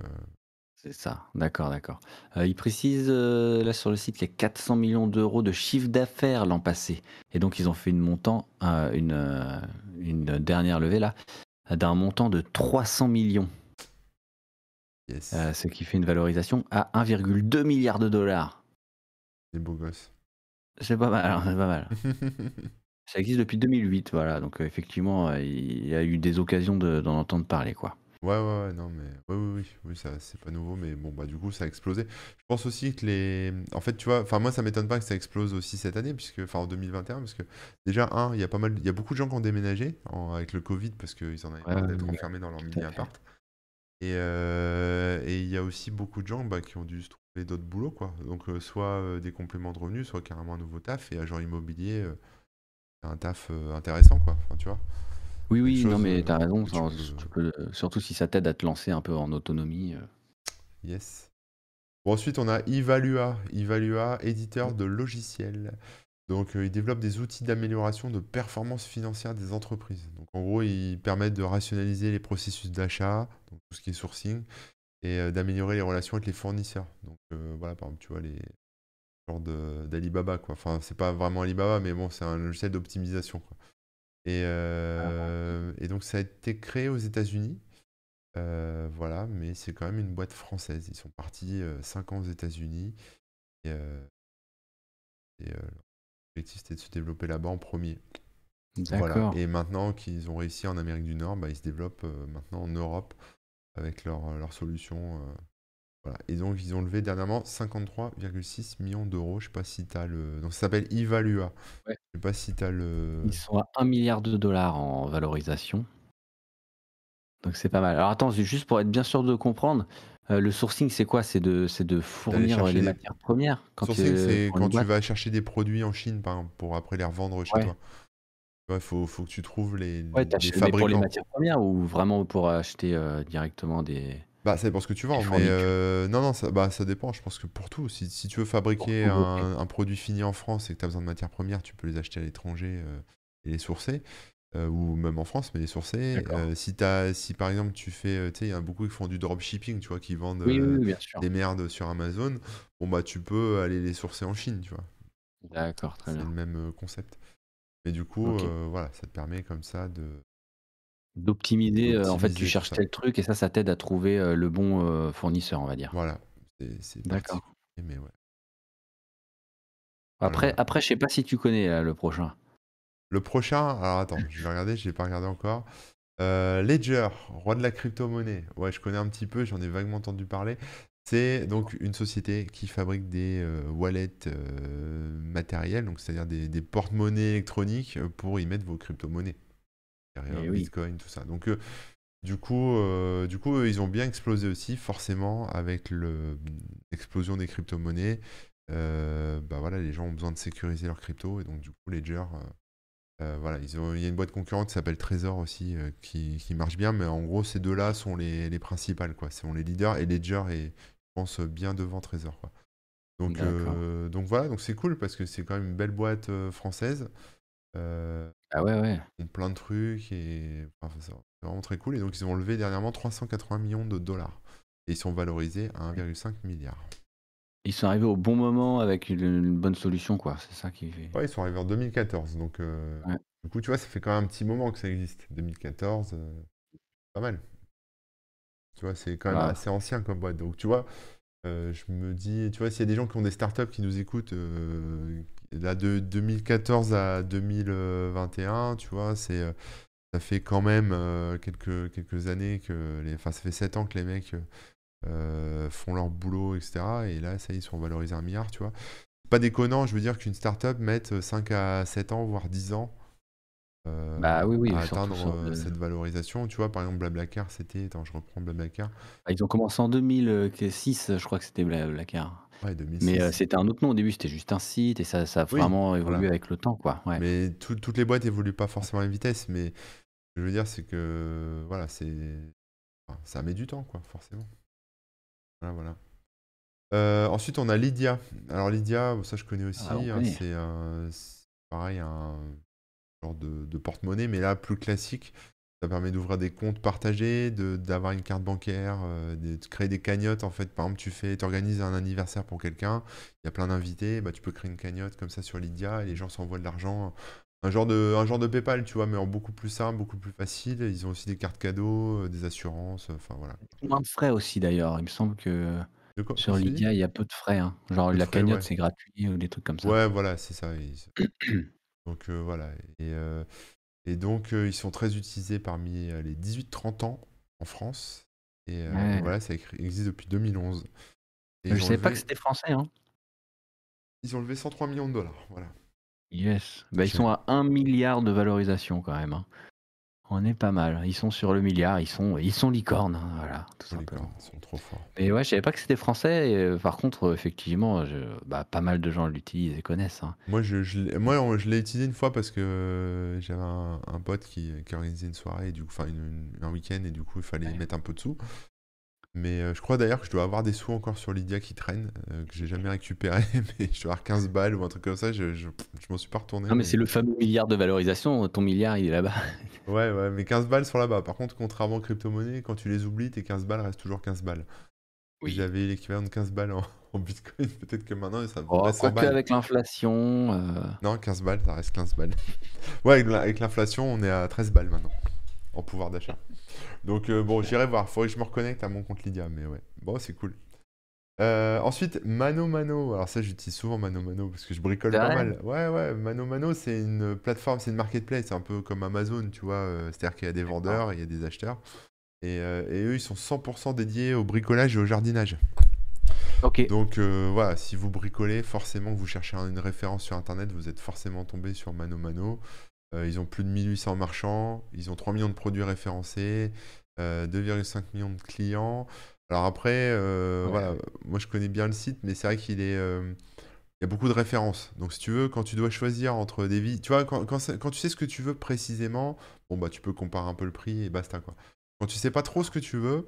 C'est ça, d'accord, d'accord. Euh, il précise euh, là sur le site qu'il y a 400 millions d'euros de chiffre d'affaires l'an passé. Et donc ils ont fait une montant, euh, une, euh, une dernière levée là, d'un montant de 300 millions, yes, ce qui fait une valorisation à 1,2 milliard de dollars. les beaux gosses. C'est pas mal, hein, c'est pas mal. Ça existe depuis 2008, voilà. Donc effectivement, il y a eu des occasions de- d'en entendre parler, quoi. Ouais, ouais, ouais, non, mais ouais, oui, oui, oui, ça, c'est pas nouveau, mais bon, bah, du coup, ça a explosé. Je pense aussi que les. En fait, tu vois, enfin, moi, ça m'étonne pas que ça explose aussi cette année, puisque, enfin, en 2021, parce que déjà, un, il y a pas mal, il y a beaucoup de gens qui ont déménagé en- avec le Covid, parce qu'ils en avaient marre ouais, d'être ouais, enfermés dans leur mini-appart. Et euh, et il y a aussi beaucoup de gens bah, qui ont dû se trouver d'autres boulots, quoi. Donc, euh, soit euh, des compléments de revenus, soit carrément un nouveau taf, et agent immobilier, c'est un taf intéressant, quoi. Enfin, tu vois. Oui, oui, non, mais euh, t'as raison. tu ça- peux- tu peux- surtout si ça t'aide à te lancer un peu en autonomie. euh. Yes. Bon, ensuite, on a Evalua. Evalua, éditeur de logiciels. Donc, euh, ils développent des outils d'amélioration de performance financière des entreprises. Donc, en gros, ils permettent de rationaliser les processus d'achat, donc tout ce qui est sourcing, et euh, d'améliorer les relations avec les fournisseurs. Donc, euh, voilà, par exemple, tu vois, les genres de- d'Alibaba, quoi. Enfin, c'est pas vraiment Alibaba, mais bon, c'est un logiciel d'optimisation, quoi. Et, euh, et donc, ça a été créé aux États-Unis. Euh, voilà, mais c'est quand même une boîte française. Ils sont partis 5 ans aux États-Unis. Et, euh, et, euh, l'objectif, c'était de se développer là-bas en premier. Voilà. Et maintenant qu'ils ont réussi en Amérique du Nord, bah, ils se développent euh, maintenant en Europe avec leur, leur solution. Euh, Voilà. Et donc, ils ont levé dernièrement 53,6 millions d'euros. Je sais pas si tu as le. Donc, ça s'appelle Evalua. Ouais. Je sais pas si tu as le. Ils sont à 1 milliard de dollars en valorisation. Donc c'est pas mal. Alors attends, juste pour être bien sûr de comprendre, euh, le sourcing c'est quoi? C'est de, c'est de fournir les matières premières quand Sourcing, c'est quand tu vas chercher des produits en Chine, par exemple, pour après les revendre chez toi. Il faut, faut que tu trouves les, Ouais, les pour les matières premières ou vraiment pour acheter euh, directement des. Bah, ça dépend ce que tu vends, mais euh, non, non, ça, bah, ça dépend. Je pense que pour tout, si, si tu veux fabriquer un, produit fini en France et que tu as besoin de matières premières, tu peux les acheter à l'étranger et les sourcer. Euh, ou même en France, mais les sourcés. Euh, si, as, si par exemple tu fais, euh, tu sais, il y a beaucoup qui font du dropshipping, tu vois, qui vendent des merdes sur Amazon, bon bah tu peux aller les sourcer en Chine, tu vois. D'accord, très bien. C'est le même concept. Mais du coup, voilà, ça te permet comme ça de d'optimiser. en fait, tu cherches tel truc et ça, ça t'aide à trouver le bon fournisseur, on va dire. Voilà, c'est D'accord. Mais ouais. Après, après, je sais pas si tu connais le prochain. Le prochain, alors attends, je vais regarder, je n'ai pas regardé encore. Euh, Ledger, roi de la crypto-monnaie. Ouais, je connais un petit peu, j'en ai vaguement entendu parler. C'est donc une société qui fabrique des euh, wallets euh, matériels, donc c'est-à-dire des, porte-monnaies électroniques pour y mettre vos crypto-monnaies. Eh Bitcoin, tout ça. Donc, du coup, du coup, ils ont bien explosé aussi, forcément, avec l'explosion des crypto-monnaies. bah voilà, les gens ont besoin de sécuriser leurs cryptos, et donc du coup, Ledger euh, voilà, ils ont, il y a une boîte concurrente qui s'appelle Trésor aussi, euh, qui, qui, marche bien, mais en gros, ces deux-là sont les, les principales, quoi. Sont les leaders, et Ledger est, je pense, bien devant Trésor, quoi. Donc, euh, donc voilà, donc c'est cool parce que c'est quand même une belle boîte française. Ah ouais, ouais. Ils ont plein de trucs et enfin, c'est vraiment très cool. Et donc ils ont levé dernièrement 380 millions de dollars et ils sont valorisés à 1,5 milliard. Ils sont arrivés au bon moment avec une, bonne solution, quoi. C'est ça qui fait. Ouais, ils sont arrivés en 2014. Donc, euh, du coup, tu vois, ça fait quand même un petit moment que ça existe. 2014, euh, pas mal. Tu vois, c'est quand même assez ancien comme boîte. Donc, tu vois, euh, je me dis, tu vois, s'il y a des gens qui ont des startups qui nous écoutent, là, de 2014 à 2021, tu vois, c'est, ça fait quand même quelques, quelques années que les, enfin, ça fait 7 ans que les mecs euh, font leur boulot, etc. Et là, ça, ils sont valorisés un milliard, tu vois. Pas déconnant, je veux dire qu'une startup mette 5 à 7 ans, voire 10 ans euh, bah, oui, oui, à atteindre euh, cette valorisation. Tu vois, par exemple, Blablacar, c'était. Attends, je reprends Blablacar. Bah, ils ont commencé en 2006, je crois que c'était Blablacar. Ouais, 2006. Mais c'était un autre nom au début, c'était juste un site et ça, ça a vraiment évolué avec le temps, quoi. Ouais. Mais toutes les boîtes évoluent pas forcément à la vitesse, mais ce que je veux dire, c'est que voilà, c'est. ça met du temps, quoi, forcément. Voilà, voilà. Euh, ensuite, on a Lydia. Alors, Lydia, ça je connais aussi. Ah, hein, c'est pareil, un genre de, porte-monnaie, mais là, plus classique. Ça permet d'ouvrir des comptes partagés, d'avoir une carte bancaire, euh, de, créer des cagnottes. En fait, par exemple, tu fais, organises un anniversaire pour quelqu'un, il y a plein d'invités, bah, tu peux créer une cagnotte comme ça sur Lydia et les gens s'envoient de l'argent. Un genre de, un genre de PayPal, tu vois, mais en beaucoup plus simple, beaucoup plus facile. Ils ont aussi des cartes cadeaux, euh, des assurances, enfin voilà. Moins de frais aussi d'ailleurs. Il me semble que sur Lydia, il y a peu de frais. hein. Genre la cagnotte, c'est gratuit ou des trucs comme ça. Ouais, voilà, c'est ça. Donc euh, voilà. Et, euh, et donc, ils sont très utilisés parmi les 18-30 ans en France. Et voilà, ça existe depuis 2011. Et Je savais pas que c'était français, hein. ils ont levé 103 millions de dollars. Voilà. Yes. Bah, ils sont à 1 milliard de valorisation quand même. Hein. On est pas mal. Ils sont sur le milliard. Ils sont, ils sont licornes. Hein, voilà, tout simplement. Ils sont trop forts. Et ouais, je savais pas que c'était français. Euh, par contre, effectivement, bah, pas mal de gens l'utilisent et connaissent. Hein. Moi, je, je moi, je l'ai utilisé une fois parce que j'avais un, pote qui, qui organisait une soirée, et du coup, enfin un week-end, et du coup, il fallait mettre un peu de sous. Mais euh, je crois d'ailleurs que je dois avoir des sous encore sur Lydia qui traînent, euh, que j'ai jamais récupéré, mais je dois avoir 15 balles ou un truc comme ça, je, je, m'en suis pas retourné. Non, mais, c'est le fameux milliard de valorisation, ton milliard il est là-bas. ouais, ouais, mais 15 balles sont là-bas. Par contre, contrairement aux crypto-monnaies, quand tu les oublies, tes 15 balles restent toujours 15 balles. Oui. J'avais l'équivalent de 15 balles en, bitcoin, peut-être que maintenant ça oh, reste 100 balles. avec l'inflation. Euh. Non, 15 balles, ça reste 15 balles. ouais, avec l'inflation, on est à 13 balles maintenant en pouvoir d'achat. Donc euh, bon, j'irai voir. Faudrait que je me reconnecte à mon compte Lydia, mais ouais. Bon, c'est cool. Euh, ensuite, Mano Mano. Alors ça, j'utilise souvent Mano Mano parce que je bricole pas mal. Ouais, ouais. Mano Mano, c'est une plateforme, c'est une marketplace, c'est un peu comme Amazon, tu vois. Euh, c'est-à-dire qu'il y a des vendeurs, il y a des acheteurs. Et, eux, ils sont 100% dédiés au bricolage et au jardinage. Ok. Donc euh, voilà, si vous bricolez, forcément que vous cherchez une référence sur Internet, vous êtes forcément tombé sur Mano Mano. Euh, ils ont plus de 1800 marchands, ils ont 3 millions de produits référencés, 2,5 millions de clients. Alors après, voilà, moi je connais bien le site, mais c'est vrai qu'il est, il y a beaucoup de références. Donc si tu veux, quand tu dois choisir entre des vies, tu vois, quand, quand, tu sais ce que tu veux précisément, bon bah tu peux comparer un peu le prix et basta quoi. Quand tu sais pas trop ce que tu veux,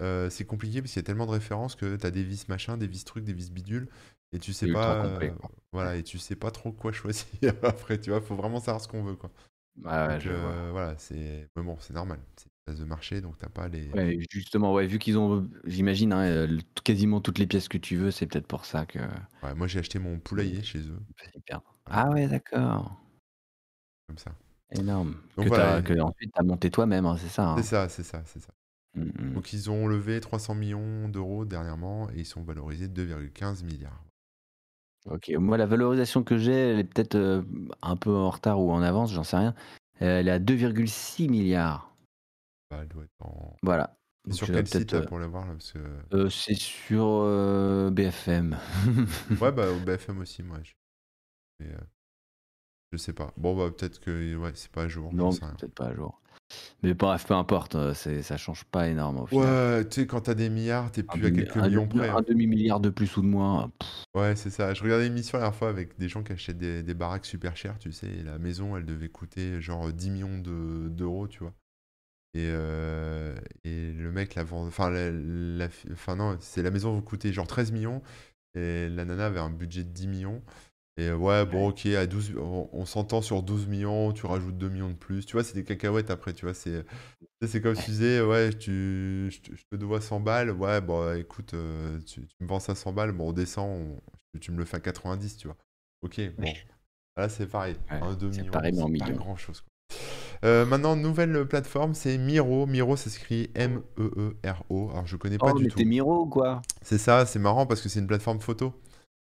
euh, c'est compliqué parce qu'il y a tellement de références que tu as des vis machin, des vis trucs, des vis bidules et tu sais pas euh, voilà et tu sais pas trop quoi choisir après tu vois faut vraiment savoir ce qu'on veut quoi. Bah je euh, voilà c'est bon c'est normal c'est une place de marché donc t'as pas les ouais, justement ouais vu qu'ils ont j'imagine hein, quasiment toutes les pièces que tu veux c'est peut-être pour ça que ouais, moi j'ai acheté mon poulailler chez eux. Ah ouais d'accord. Comme ça. Énorme. Donc que, voilà, que ensuite t'as monté toi-même hein, c'est ça hein. c'est ça c'est ça c'est ça. Mmh, mmh. Donc ils ont levé 300 millions d'euros dernièrement et ils sont valorisés de 2,15 milliards. Ok, moi la valorisation que j'ai, elle est peut-être euh, un peu en retard ou en avance, j'en sais rien. Elle est à 2,6 milliards. Bah, elle doit être en... Voilà. sur quel site euh, pour le voir là euh, C'est sur BFM. ouais, bah au BFM aussi, moi. Je... je sais pas. Bon, bah peut-être que ouais, c'est pas à jour. Non, peut-être pas à jour. Mais bref, peu importe, euh, c'est, ça change pas énorme au final. Ouais, tu sais, quand t'as des milliards, t'es plus à quelques millions près. Un hein. demi-milliard de plus ou de moins. Ouais, c'est ça. Je regardais une émission la dernière fois avec des gens qui achètent des, des baraques super chères, tu sais. Et la maison, elle devait coûter genre 10 millions de, d'euros, tu vois. Et, euh, et le mec la vend. Enfin, la, enfin non, c'est la maison vous coûtait genre 13 millions. Et la nana avait un budget de 10 millions. Et ouais, bon, ok, à 12, on, s'entend sur 12 millions, tu rajoutes 2 millions de plus. Tu vois, c'est des cacahuètes après, tu vois. C'est, c'est comme si tu disais, ouais, tu, je, te- dois 100 balles. Ouais, bon, écoute, euh, tu, me vends ça 100 balles, bon, on descend, tu me le fais à 90, tu vois. Ok, bon. Là, c'est pareil. 2 millions, pareil, mais pas grand-chose, euh, maintenant, nouvelle plateforme, c'est Miro. Miro, ça s'écrit M-E-E-R-O. Alors, je connais pas Oh, du mais tout. Miro ou quoi? C'est ça, c'est marrant parce que c'est une plateforme photo.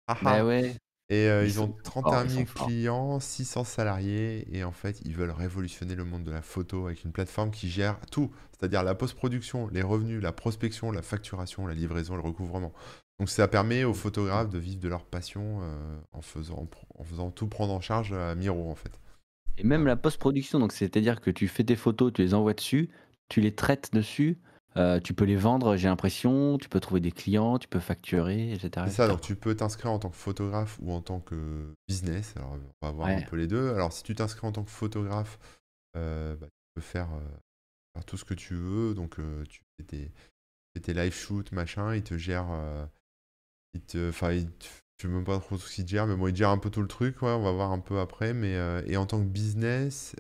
Ah Bah ouais. Et euh, ils, ont 31 000 clients, 600 salariés, et en fait, ils veulent révolutionner le monde de la photo avec une plateforme qui gère tout, c'est-à-dire la post-production, les revenus, la prospection, la facturation, la livraison, le recouvrement. Donc ça permet aux photographes de vivre de leur passion euh, en, faisant, en faisant tout prendre en charge à Miro, en fait. Et même la post-production, donc c'est-à-dire que tu fais tes photos, tu les envoies dessus, tu les traites dessus, euh, tu peux les vendre, j'ai l'impression, tu peux trouver des clients, tu peux facturer, etc. C'est ça, donc tu peux t'inscrire en tant que photographe ou en tant que business. Alors, on va voir un peu les deux. Alors, si tu t'inscris en tant que photographe, euh, bah, tu peux faire, euh, faire, tout ce que tu veux. Donc, tu fais tes, tes, live shoots, machin, il te gère. il te, enfin, je sais même pas trop ce qu'il gère, mais bon, il gère un peu tout le truc, on va voir un peu après. Mais, et en tant que business,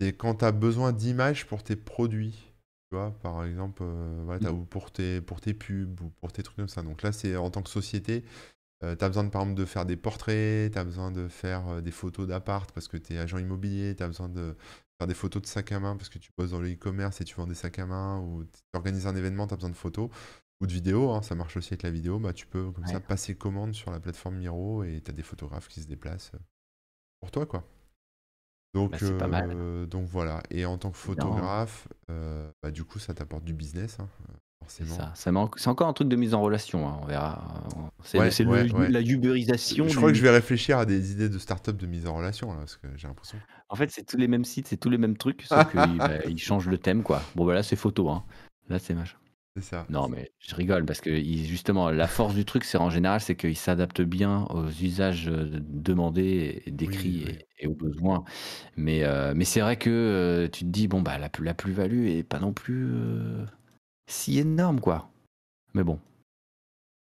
c'est quand tu as besoin d'images pour tes produits. Tu vois, par exemple, euh, mmh. ou pour tes, pour tes pubs ou pour tes trucs comme ça. Donc là, c'est en tant que société, euh, tu as besoin de, par exemple de faire des portraits, tu as besoin de faire euh, des photos d'appart parce que tu es agent immobilier, tu as besoin de faire des photos de sacs à main parce que tu bosses dans le e-commerce et tu vends des sacs à main ou tu organises un événement, tu as besoin de photos ou de vidéos, hein, ça marche aussi avec la vidéo, bah, tu peux comme ça passer commande sur la plateforme Miro et tu as des photographes qui se déplacent pour toi, quoi. Donc, bah, euh, donc voilà. Et en tant que photographe, euh, bah, du coup, ça t'apporte du business, hein, forcément. Ça, c'est encore un truc de mise en relation, hein, on verra. C'est la ubérisation. Je crois que je vais réfléchir à des idées de start-up de mise en relation, là, parce que j'ai l'impression. En fait, c'est tous les mêmes sites, c'est tous les mêmes trucs, sauf qu'ils bah, changent le thème, quoi. Bon, bah là, c'est photo, hein. Là, c'est machin. Ça. Non, mais je rigole parce que justement, la force du truc, c'est en général, c'est qu'il s'adapte bien aux usages euh, demandés et décrits et, aux besoins. Mais, euh, mais c'est vrai que euh, tu te dis, bon, bah, la, la plus-value est pas non plus si énorme, quoi. Mais bon.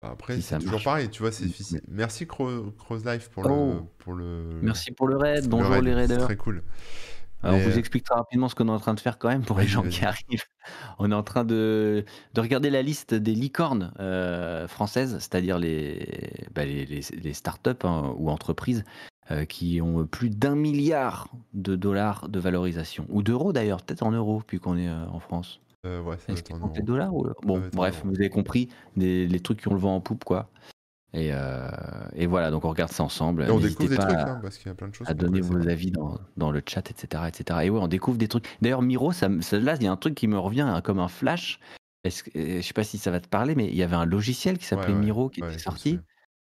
Bah, après, c'est toujours pareil, tu vois, c'est difficile. Merci Cross Life pour, le, oh! pour le. Merci pour le raid. Bonjour les raiders. C'est très cool. On vous explique très rapidement ce qu'on est en train de faire quand même pour les gens qui arrivent. On est en train de, de regarder la liste des licornes euh, françaises, c'est-à-dire les, bah, les, les, startups hein, ou entreprises euh, qui ont plus d'un milliard de dollars de valorisation, ou d'euros d'ailleurs, peut-être en euros, puis qu'on est euh, en France. ouais, Est-ce qu'ils des dollars ou... Bon, bref, vous avez compris, les trucs qui ont le vent en poupe, quoi. Et, euh, et, voilà, donc on regarde ça ensemble. Et on découvre des trucs, hein, parce qu'il y a plein de choses. À donner vos avis dans, dans, le chat, etc., etc. Et ouais, on découvre des trucs. D'ailleurs, Miro, ça, là, il y a un truc qui me revient hein, comme un flash. Est-ce que je sais pas si ça va te parler, mais il y avait un logiciel qui s'appelait ouais, Miro qui était sorti.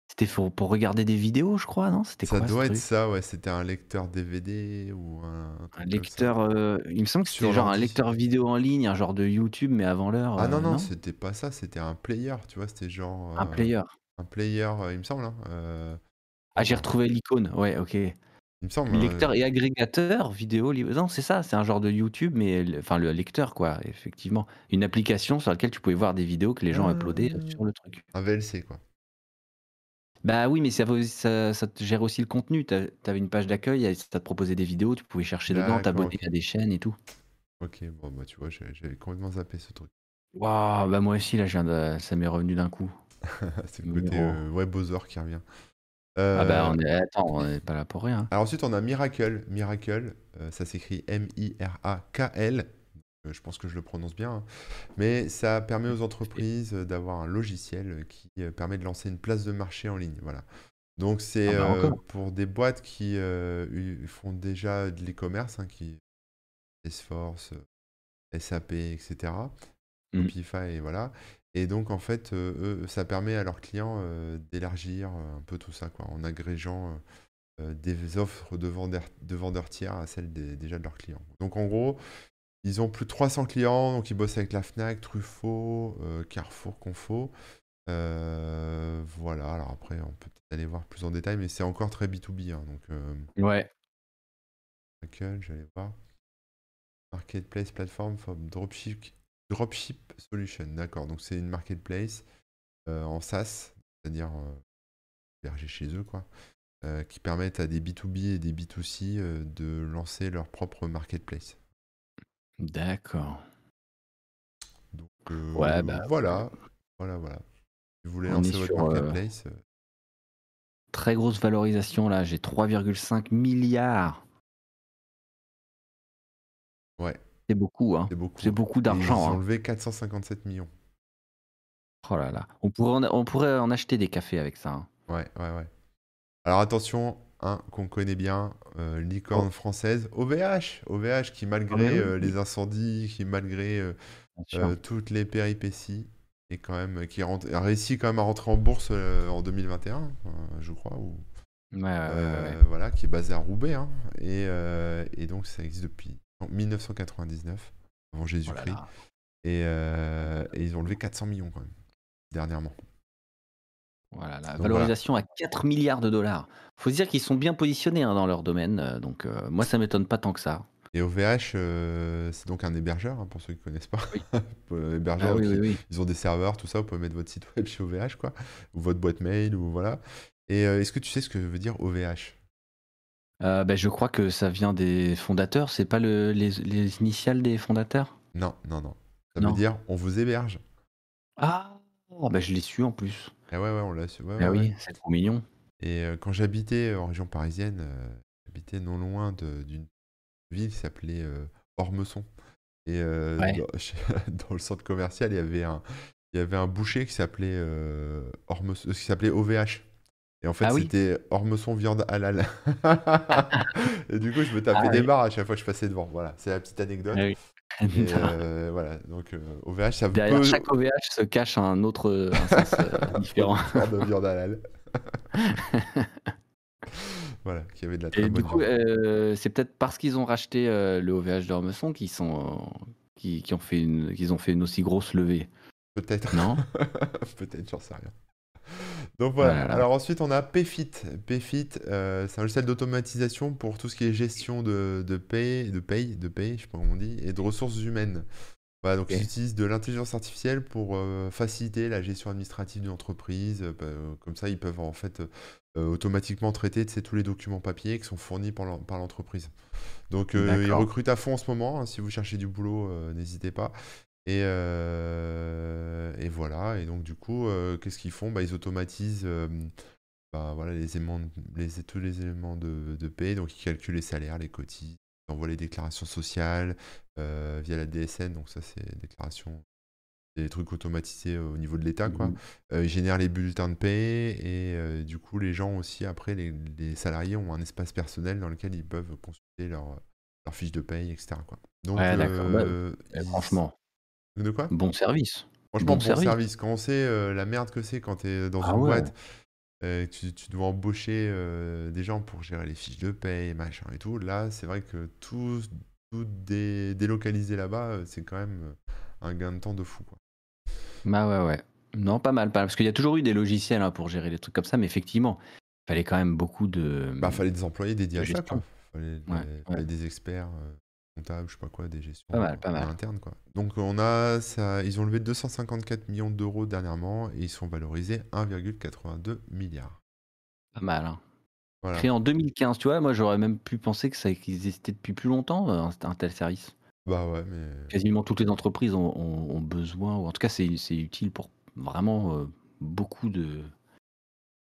C'était pour pour regarder des vidéos, je crois, non? C'était Ça quoi ce doit être ça, ouais, c'était un lecteur DVD ou un un lecteur, heu, il me semble que c'était genre un lecteur vidéo en ligne, un genre de YouTube, mais avant l'heure, Ah non, non, non? c'était pas ça, c'était un player, tu vois? C'était genre, Un player. Un player, heu, il me semble, hein, heu, Ah, j'ai retrouvé l'icône, ouais, OK. il me semble, Lecteur hein, et agrégateur vidéo non, c'est ça, c'est un genre de YouTube, mais le enfin le lecteur quoi, effectivement. Une application sur laquelle tu pouvais voir des vidéos que les gens uploadaient, sur le truc. un VLC, quoi. Bah oui, mais ça va ça ça te gère aussi le contenu. Tu avais une page d'accueil et ça te proposait des vidéos, tu pouvais chercher dedans, t'abonner à des chaînes et tout. OK, bon, bah, tu vois, j'avais complètement zappé ce truc. Waouh, bah moi aussi là, je viens de ça m'est revenu d'un coup. C'est le côté, heu, webosaure qui revient. Ah bah Heu, on est attends, on est pas là pour rien. alors ensuite, on a Miracle. Miracle, heu, ça s'écrit M-I-R-A-K-L. Heu, je pense que je le prononce bien, hein. Mais ça permet aux entreprises, d'avoir un logiciel, qui, permet de lancer une place de marché en ligne, voilà. Donc c'est, Ah bah pour des boîtes qui, font déjà de l'e-commerce, hein, qui Salesforce, SAP et cetera, Mmh. Shopify et voilà et donc en fait, heu, eux, ça permet à leurs clients, heu, d'élargir, heu, un peu tout ça, quoi, en agrégeant, des offres de vendeurs de vendeurs tiers à celles des déjà de leurs clients. Donc en gros, ils ont plus de 300 clients, donc ils bossent avec la Fnac, Truffaut, Carrefour, Confo. Voilà, alors après on peut peut-être aller voir plus en détail, mais c'est encore très B2B, hein, donc Ouais. J'allais voir. Marketplace platform for dropship dropship solution. D'accord, donc c'est une marketplace, heu, en SaaS, c'est-à-dire, heu, hébergée chez eux, quoi, heu, qui permettent à des B2B et des B2C, heu, de lancer leur propre marketplace. D'accord. Donc Ouais, bah, voilà, voilà, voilà. Si vous voulez lancer votre sur, marketplace, très grosse valorisation là, j'ai 3,5 000 ouais, C'est beaucoup, hein. c'est beaucoup, C'est hein beaucoup et ils d'argent, ont hein. levé 457 millions. Oh là là. On pourrait en on pourrait en acheter des cafés avec ça, hein. Ouais, ouais, ouais. Alors attention, un qu'on connaît bien, heu, licorne Oh, française, OVH! OVH qui ah malgré, heu, oui, les incendies, qui malgré, heu, toutes les péripéties est quand même qui rentre a réussi quand même à rentrer en bourse, en 2021, heu, je crois ou Ouais, ouais, voilà, qui est basé à Roubaix, hein et et donc ça existe depuis en 1999, avant Oh Jésus-Christ là. et ils ont levé 400 millions quand même, dernièrement. Oh voilà. Valorisation à 4 000 000 $. Faut se dire qu'ils sont bien positionnés, hein, dans leur domaine, heu, donc heu, moi ça m'étonne pas tant que ça. Et OVH, c'est donc un hébergeur, hein, pour ceux qui connaissent pas. Oui. Heu, Ah hébergeur oui, oui, qui oui. ils ont des serveurs, tout ça, vous pouvez mettre votre site web chez OVH, quoi, ou votre boîte mail ou voilà et est-ce que tu sais ce que veut dire OVH? Heu, bah, je crois que ça vient des fondateurs, c'est pas le les les initiales des fondateurs? Non, non, non. Ça veut dire: «On vous héberge». Ah! Bah, je l'ai su en plus. Et ouais, ouais, on l'a su, ouais, ouais, ouais oui, c'est trop mignon. et heu, quand j'habitais en région parisienne, heu, j'habitais non loin d'une ville qui s'appelait, Ormesson et dans le centre commercial, il y avait un il y avait un boucher qui s'appelait, qui s'appelait OVH et en fait, Ah oui? c'était Ormesson viande halal et du coup, je me Ah tapais des oui. barres à chaque fois que je passais devant. Voilà, c'est la petite Ah anecdote oui. et heu, voilà, donc OVH, ça Derrière peut chaque OVH se cache un autre, un sens, heu, différent. de viande halal. Voilà, qui avait de la très Et du bonne coup, viande. c'est peut-être parce qu'ils ont racheté, le OVH d'Ormesson qu'ils sont qui qui ont fait une qu'ils ont fait une aussi grosse levée, Peut-être. non? Peut-être, j'en sais rien. Donc voilà. là là. Alors ensuite, on a Payfit. Payfit, heu, c'est un logiciel d'automatisation pour tout ce qui est gestion de de paie de paye de paye, je sais pas comment on dit et de ressources humaines. Voilà, donc ils utilisent de l'intelligence artificielle pour, heu, faciliter la gestion administrative d'une entreprise, heu, bah, heu, comme ça, ils peuvent en fait, automatiquement traiter, tu sais, tous les documents papier qui sont fournis par l'en par l'entreprise. Donc ils recrutent à fond en ce moment, hein, si vous cherchez du boulot, n'hésitez pas et heu et voilà et donc du coup, heu, qu'est-ce qu'ils font? Bah, ils automatisent, hem, bah, voilà les éléments de les tous les éléments de de paie, donc ils calculent les salaires, les cotises, ils envoient les déclarations sociales, via la DSN, donc ça c'est déclaration des trucs automatisés au niveau de l'État Mmh quoi. mh. Heu, ils génèrent les bulletins de paie et du coup les gens aussi après les les salariés ont un espace personnel dans lequel ils peuvent consulter leur, leur fiche de paie et cetera quoi. Donc Ouais. Bah, ils franchement. De quoi? Bon service. Franchement, Bon bon service. service. Quand on sait, heu, la merde que c'est quand tu es dans Ah une ouais. boîte, heu, tu tu dois embaucher, heu, des gens pour gérer les fiches de paye, machin et tout. Là, c'est vrai que tout tout dé délocaliser là-bas, heu, c'est quand même, un gain de temps de fou, quoi. Bah, ouais, ouais. Non, pas mal, pas mal. Parce qu'il y a toujours eu des logiciels, hein, pour gérer des trucs comme ça, mais effectivement, il fallait quand même beaucoup de, Bah, fallait des employés dédiés à ça, gestion. quoi. Fallait Ouais, des ouais. fallait des experts, je sais pas quoi, des gestions Pas mal, pas mal. quoi. Donc on a ça ils ont levé 254 millions d'euros dernièrement et ils sont valorisés 1,82 000 000 000. Pas mal, hein. Voilà. Créé en 2015, tu vois? Moi, j'aurais même pu penser que ça existait depuis plus longtemps, heu, un un tel service. Bah, ouais, mais Quasiment toutes les entreprises ont ont ont besoin ou en tout cas, c'est utile pour vraiment, beaucoup de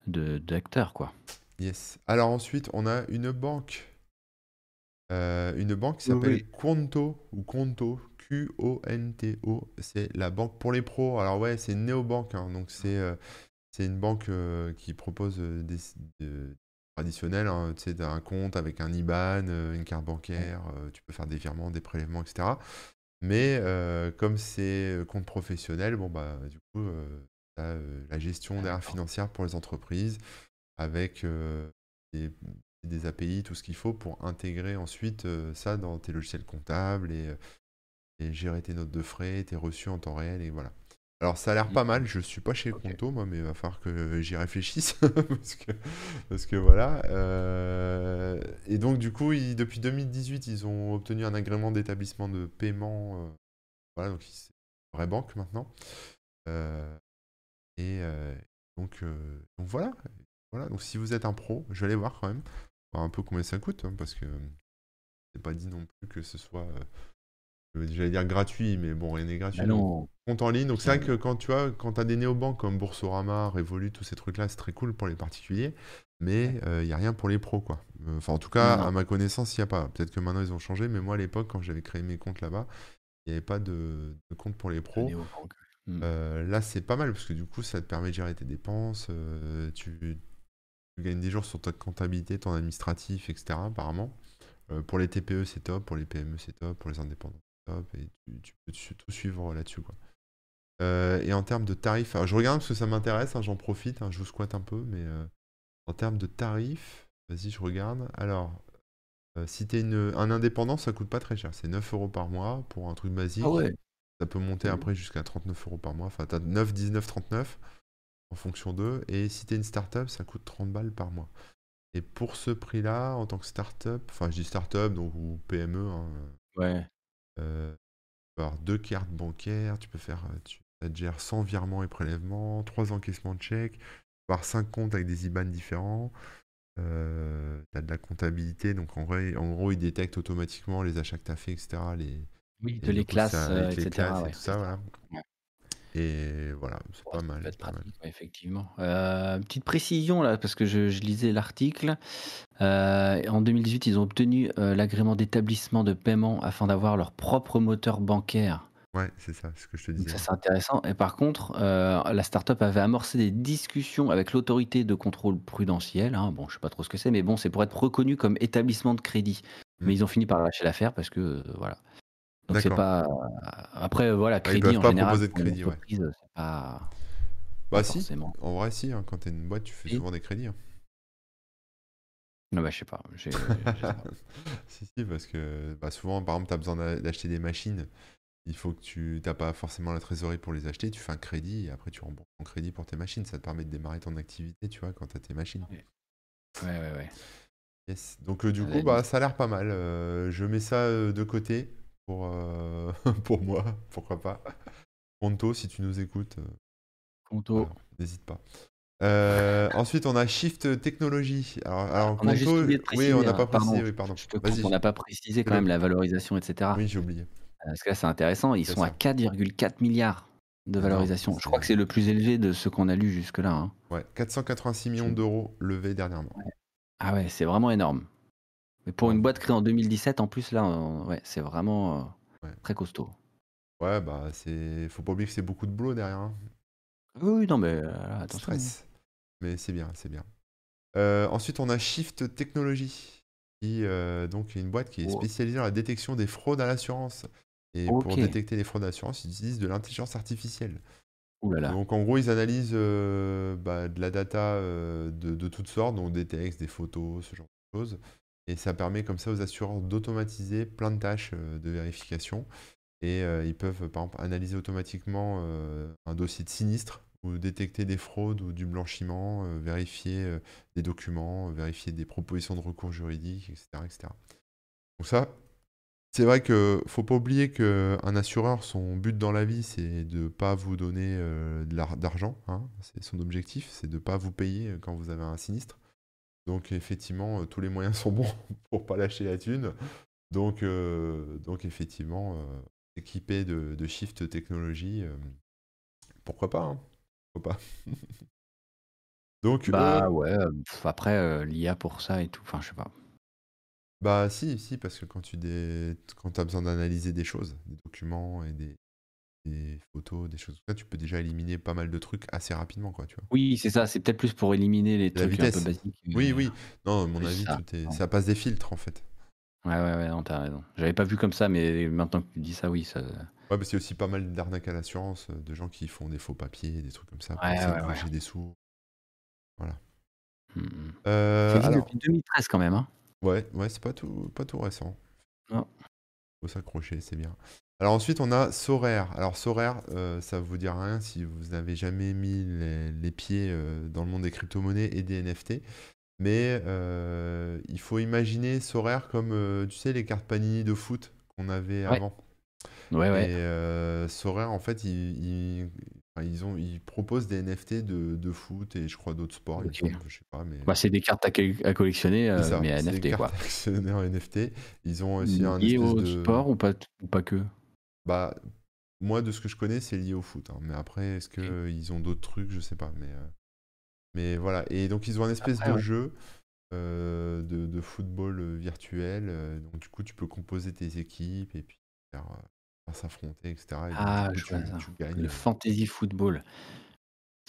de d'acteurs, quoi. Yes. Alors ensuite, on a une banque. Heu, une banque qui s'appelle oui. Quonto ou Conto, Q-O-N-T-O. C'est la banque pour les pros. Alors ouais, c'est une néobanque, hein, donc c'est, c'est une banque, heu, qui propose, des s de traditionnel, hein, tu sais, un compte avec un IBAN, une carte bancaire, tu peux faire des virements, des prélèvements et cetera. Mais, comme c'est, compte professionnel, bon, bah, du coup, as, la gestion derrière D'accord. financière pour les entreprises avec, des des API, tout ce qu'il faut pour intégrer ensuite, heu, ça dans tes logiciels comptables et heu et gérer tes notes de frais, tes reçus en temps réel et voilà. Alors ça a l'air pas mal, je suis pas chez OK. Conto moi, mais il va falloir que j'y réfléchisse parce que parce que voilà, heu et donc du coup, ils depuis 2018, ils ont obtenu un agrément d'établissement de paiement, voilà, donc c'est une vraie banque maintenant. Et donc donc voilà, voilà, donc si vous êtes un pro, je vais aller voir quand même, voir un peu combien ça coûte, hein, parce que c'est pas dit non plus que ce soit, heu, j'allais dire gratuit, mais bon, rien n'est Bah gratuit, compte en ligne, donc c'est vrai que quand tu vois, quand tu as des néobanques comme Boursorama, Revolut, tous ces trucs-là, c'est très cool pour les particuliers, mais il y a rien pour les pros, quoi. Heu, enfin, en tout cas, Non, à ma connaissance, il y a pas. Peut-être que maintenant ils ont changé, mais moi à l'époque, quand j'avais créé mes comptes là-bas, il y avait pas de de compte pour les pros. Heu, là, c'est pas mal parce que du coup, ça te permet de gérer tes dépenses, tu tu gagnes des jours sur ta comptabilité, ton administratif et cetera, apparemment. Heu, pour les TPE, c'est top, pour les PME, c'est top, pour les indépendants, c'est top et tu tu peux tout suivre là-dessus, quoi. Heu et en termes de tarifs, alors je regarde parce que ça m'intéresse, hein, j'en profite, hein, je vous squatte un peu, mais heu, en termes de tarifs, vas-y, je regarde. Alors, si tu es une un indépendant, ça coûte pas très cher, c'est 9 € par mois pour un truc Ah basique. ouais? Ça peut monter Mmh. après jusqu'à 39 € par mois, enfin, tu as 9, 19, 39 en fonction d'eux et si tu es une start-up, ça coûte 30 balles par mois et pour ce prix-là, en tant que start-up, enfin, je dis start-up donc ou PME, hein, Ouais. heu, tu peux avoir 2 cartes bancaires, tu peux faire, tu ça te gère 100 virements et prélèvements, 3 encaissements de chèques, tu peux avoir 5 comptes avec des IBAN différents, tu as de la comptabilité, donc en vrai en gros, ils détectent automatiquement les achats que tu as fait et cetera, les Oui, du les coup, classe, ça heu, ils et tout ça, voilà. Et voilà, c'est pas mal, être pas effectivement. Heu, petite précision là, parce que je je lisais l'article. Heu, en 2018, ils ont obtenu, heu, l'agrément d'établissement de paiement afin d'avoir leur propre moteur bancaire. Ouais, c'est ça, c'est ce que je te Donc disais, ça, c'est intéressant et par contre, la start-up avait amorcé des discussions avec l'autorité de contrôle prudentiel, hein. Bon, je sais pas trop ce que c'est, mais bon, c'est pour être reconnu comme établissement de crédit. Mmh. Mais ils ont fini par lâcher l'affaire parce que, voilà. Donc c'est D'accord. pas après, voilà, Ah, ils crédit peuvent en pas général proposer de crédit, ouais. entreprise, c'est pas pas Bah si, forcément. en vrai si, hein, quand tu es une boîte, tu fais souvent des crédits, hein. Ah bah, je sais pas. Si, si, parce que, bah, souvent, par exemple, tu as besoin d'a d'acheter des machines, il faut que tu tu pas forcément la trésorerie pour les acheter, tu fais un crédit et après tu rembourses ton crédit pour tes machines. Ça te permet de démarrer ton activité, tu vois, quand tu as tes machines. Ouais. Ouais, ouais, ouais. Yes. Donc heu, du À coup, bah, ça a l'air pas mal, heu, je mets ça, heu, de côté pour, heu, pour moi, pourquoi pas. Conto, si tu nous écoutes, Conto. voilà, n'hésite pas. Heu, ensuite, on a Shift. Alors Ah, alors on a juste oublié de oui, on préciser, n'a hein, pas précisé, pardon, oui, je on n'a pas précisé quand même la valorisation et cetera. Oui, j'ai oublié. Parce que là, c'est intéressant, ils sont à ça. 4,4 milliards de Énorme, valorisation. Je crois que c'est le plus élevé de ce qu'on a lu jusque-là, hein. Ouais, 486 millions d'euros levés dernièrement. ouais. Ah ouais, c'est vraiment énorme. Mais pour une boîte créée en 2017 en plus là, ouais, c'est vraiment, Ouais. très costaud. Ouais, bah, c'est faut pas oublier que c'est beaucoup de boulot derrière, hein. Oui, oui, non, mais De attention, hein. stress. Mais c'est bien, c'est bien. Heu, ensuite, on a Shift Technologies qui, donc est une boîte qui est spécialisée dans la détection des fraudes à l'assurance. Et pour détecter les fraudes d'assurance, ils utilisent de l'intelligence artificielle. Donc en gros, ils analysent euh, bah, de la data euh, de, toutes sortes, donc des textes, des photos, ce genre de choses. Et ça permet comme ça aux assureurs d'automatiser plein de tâches euh, de vérification. Et ils peuvent par exemple analyser automatiquement un dossier de sinistre ou détecter des fraudes ou du blanchiment, vérifier des documents, vérifier des propositions de recours juridiques, etc. etc. Donc ça, c'est vrai que faut pas oublier qu'un assureur, son but dans la vie, c'est de pas vous donner euh, d'argent. Hein. C'est son objectif, c'est de pas vous payer quand vous avez un sinistre. Donc effectivement, euh, tous les moyens sont bons pour pas lâcher la thune. Donc, euh, donc effectivement, équipé de, de Shift Technology, pourquoi pas hein. Pourquoi pas Donc Bah ouais, après l'IA pour ça et tout, enfin je sais pas. Bah si, si, parce que quand tu dé... quand as besoin d'analyser des choses, des documents et des, des photos, des choses comme ça, tu peux déjà éliminer pas mal de trucs assez rapidement, quoi, tu vois. Oui, c'est ça, c'est peut-être plus pour éliminer les trucs un peu basiques. Oui, oui. Non, à mon avis, ça. ça passe des filtres, en fait. Ouais, ouais, ouais, non, t'as raison. J'avais pas vu comme ça, mais maintenant que tu dis ça, oui, ça. Ouais, parce qu'il y a aussi pas mal d'arnaques à l'assurance, euh, de gens qui font des faux papiers, des trucs comme ça, pour Ouais, essayer de des sous. Voilà. Mmh. Euh, depuis 2013 quand même, hein. Ouais, ouais, c'est pas tout, pas tout récent. Non. Faut s'accrocher, c'est bien. Alors ensuite, on a Sorare. Alors Sorare, euh, ça vous dit rien si vous n'avez jamais mis les, pieds euh, dans le monde des crypto-monnaies et des NFT. Mais euh, il faut imaginer Sorare comme, tu sais, les cartes Panini de foot qu'on avait avant. Ouais, ouais. Et Sorare, en fait, il, ils, ont, ils proposent des NFT de, de foot et je crois d'autres sports. je sais pas, mais... Bah, c'est des cartes à, collectionner, euh, mais à NFT. Des cartes à collectionner en NFT. Ils ont aussi un lié au sport ou pas, ou pas que? Bah, moi, de ce que je connais, c'est lié au foot. Hein. Mais après, est-ce qu'ils ont d'autres trucs? Je sais pas. Mais, euh, mais voilà. Et donc, ils ont un espèce de jeu. Euh, de, de, football virtuel. donc, du coup, tu peux composer tes équipes et puis faire, s'affronter, etc. ah, je vois ça. Le fantasy football.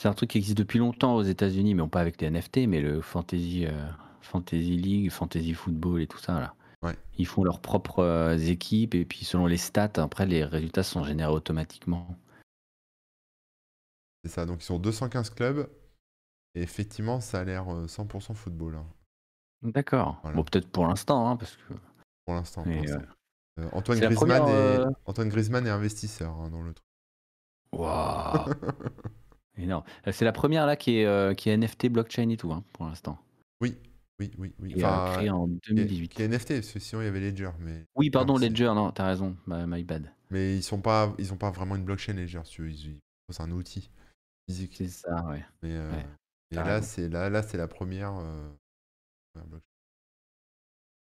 C'est un truc qui existe depuis longtemps aux États-Unis, mais pas avec les NFT, mais le fantasy, euh, fantasy league, fantasy football et tout ça là. Ouais. Ils font leurs propres euh, équipes et puis selon les stats, après les résultats sont générés automatiquement. C'est ça. Donc ils sont 215 clubs et effectivement, ça a l'air 100% euh, football. Hein. D'accord. Bon, peut-être pour l'instant, hein, parce que. Pour l'instant. Euh, Antoine, Griezmann est... Euh, Antoine Griezmann est investisseur hein, dans le truc. Waouh Énorme. Euh, c'est la première là qui est, qui est NFT blockchain et tout pour l'instant. Oui, oui, oui, oui. Enfin, créé en 2018. Qui est, NFT, parce que sinon il y avait Ledger. Mais... Oui, pardon, Ledger, non, t'as raison, my, bad. Mais ils sont pas, ils ont pas vraiment une blockchain Ledger, c'est un outil physique. C'est ça, ouais. Mais, et là, c'est là, là, c'est la première.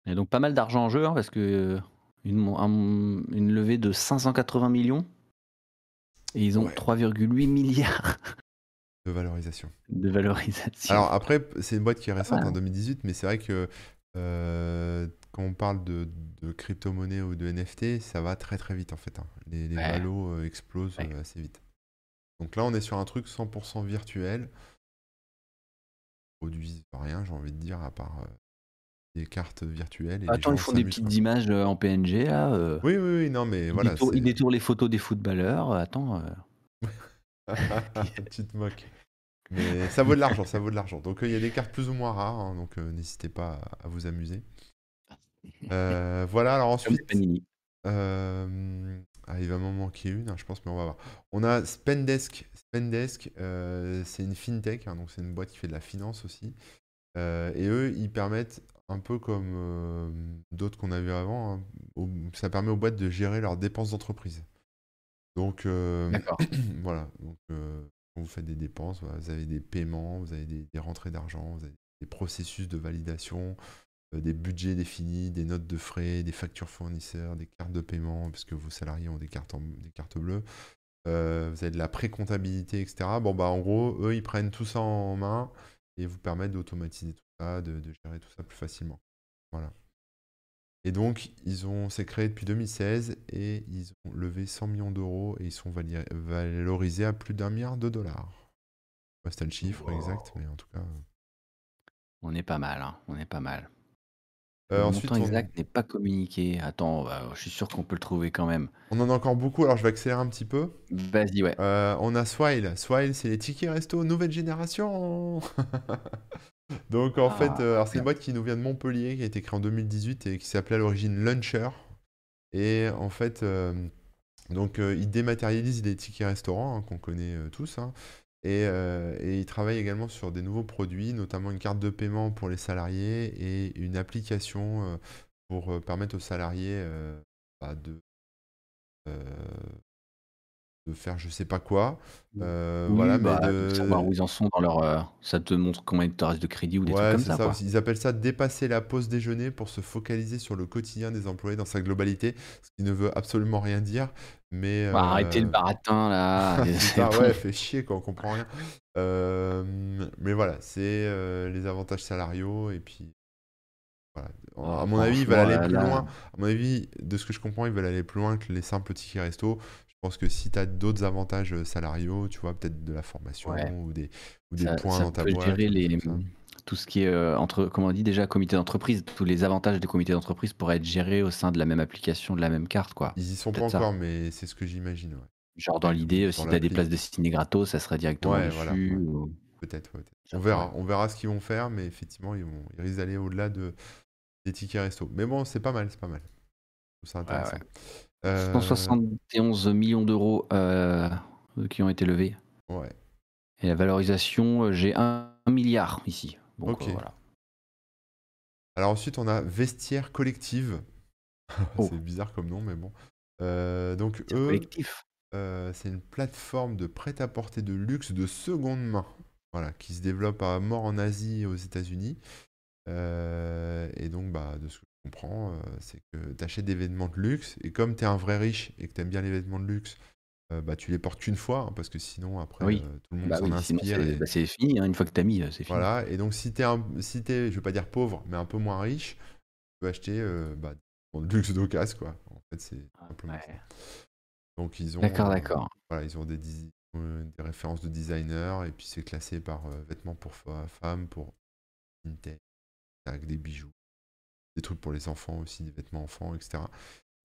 Et donc pas mal d'argent en jeu, hein, parce que une, une levée de 580 millions. Et ils ont 3,8 milliards de valorisation. De valorisation. Alors après, c'est une boîte qui est récente en 2018, mais c'est vrai que euh, quand on parle de, de crypto-monnaie ou de NFT, ça va très très vite en fait. Hein. Les, les valos euh, explosent euh, assez vite. Donc là, on est sur un truc 100% virtuel. Produisent rien, j'ai envie de dire, à part des cartes virtuelles. Et Attends, ils font des petites images en PNG là. Euh. Oui, oui, oui, non, mais voilà. ils détournent les photos des footballeurs. Attends. tu te moques. Mais ça vaut de l'argent, ça vaut de l'argent. Donc il y a des cartes plus ou moins rares, hein, donc n'hésitez pas à, vous amuser. voilà, alors ensuite. Ah, il va m'en manquer une, hein, je pense, mais on va voir. On a Spendesk. Spendesk, c'est une fintech, hein, donc c'est une boîte qui fait de la finance aussi. et eux, ils permettent un peu comme euh, d'autres qu'on a vu avant, ça permet aux boîtes de gérer leurs dépenses d'entreprise. Donc euh, voilà, donc, euh, quand vous faites des dépenses, vous avez des paiements, vous avez des, rentrées d'argent, vous avez des processus de validation, des budgets définis, des notes de frais, des factures fournisseurs, des cartes de paiement, puisque vos salariés ont des cartes, des cartes bleues. vous avez de la pré-comptabilité, etc. Bon, bah, en gros, eux, ils prennent tout ça en main et vous permettent d'automatiser tout de, gérer tout ça plus facilement. Voilà. Et donc, ils ont, c'est créé depuis 2016 et ils ont levé 100 millions d'euros et ils sont valorisés à plus d'un milliard de dollars. Je sais pas le chiffre exact, mais en tout cas. On est pas mal, hein. on est pas mal. Euh, Le ensuite, montant on, exact n'est pas communiqué. Attends, bah, je suis sûr qu'on peut le trouver quand même. on en a encore beaucoup, alors je vais accélérer un petit peu. Vas-y, ouais. Euh, on a Swile. Swile, c'est les tickets resto nouvelle génération. Donc en fait, Ah, euh, alors c'est une boîte qui nous vient de Montpellier, qui a été créée en 2018 et qui s'appelait à l'origine Luncher. Et en fait, euh, donc euh, ils dématérialisent les tickets restaurants hein, qu'on connaît euh, tous. hein. Et, euh, et ils travaillent également sur des nouveaux produits, notamment une carte de paiement pour les salariés et une application euh, pour euh, permettre aux salariés euh, bah, de, euh, de faire je sais pas quoi. Euh, Oui, voilà, mais bah, de savoir de, où ils en sont dans leur. euh, ça te montre combien il te reste de crédit ou des trucs Ouais, comme c'est ça, ça quoi. aussi. Ils appellent ça dépasser la pause déjeuner pour se focaliser sur le quotidien des employés dans sa globalité, ce qui ne veut absolument rien dire, mais Bah, arrêtez le euh, baratin là. bon. ouais, fait chier quand on comprend rien. Euh, mais voilà, c'est euh, les avantages salariaux et puis voilà. Oh, À mon avis, ils veulent franchement, aller là, plus là, loin. À mon avis, de ce que je comprends, ils veulent aller plus loin que les simples tickets resto. Je pense que si tu as d'autres avantages euh, salariaux, tu vois, peut-être de la formation ouais, ou des, ou des ça, points ça dans ta peut boîte, gérer les, comme tout ce qui est euh, entre, comment on dit déjà, comité d'entreprise. Tous les avantages des comités d'entreprise pourraient être gérés au sein de la même application, de la même carte, quoi. Ils y sont pas ça. encore, mais c'est ce que j'imagine, ouais. Genre dans l'idée, euh, si tu as des places de ciné gratos, ça serait directement Ouais, dessus. ou- Peut-être, On verra, on verra ce qu'ils vont faire, mais effectivement, ils vont, ils risquent d'aller au-delà de, des tickets resto. Mais bon, c'est pas mal, c'est pas mal. Ouais, intéressant. Euh, 171 millions d'euros euh, qui ont été levés. ouais, Et la valorisation, euh, j'ai un, un milliard ici. Donc ok. euh, voilà. Alors ensuite, on a Vestiaire Collective. Oh, C'est bizarre comme nom, mais bon. Euh, donc c'est eux, euh, c'est une plateforme de prêt-à-porter de luxe de seconde main. Voilà, qui se développe à mort en Asie et aux États-Unis. Euh, et donc, bah, de ce que je comprends, euh, c'est que tu achètes des vêtements de luxe, et comme tu es un vrai riche et que tu aimes bien les vêtements de luxe, euh, bah, tu les portes qu'une fois, hein, parce que sinon, après, Oui. euh, tout le monde Bah s'en oui, sinon inspire. c'est Et bah, c'est fini. hein. Une fois que t'as mis, euh, c'est fini. voilà. Et donc, si tu es, un, si t'es, je vais pas dire pauvre, mais un peu moins riche, tu peux acheter euh, bah, des vêtements de luxe d'occasion, quoi. En fait, c'est simplement ça. Ouais. Donc, ils ont, D'accord, euh, d'accord. voilà, ils ont des, desi- euh, des références de designers, et puis c'est classé par euh, vêtements pour fa- femmes, pour vintage, avec des bijoux. Des trucs pour les enfants aussi, des vêtements enfants, etc.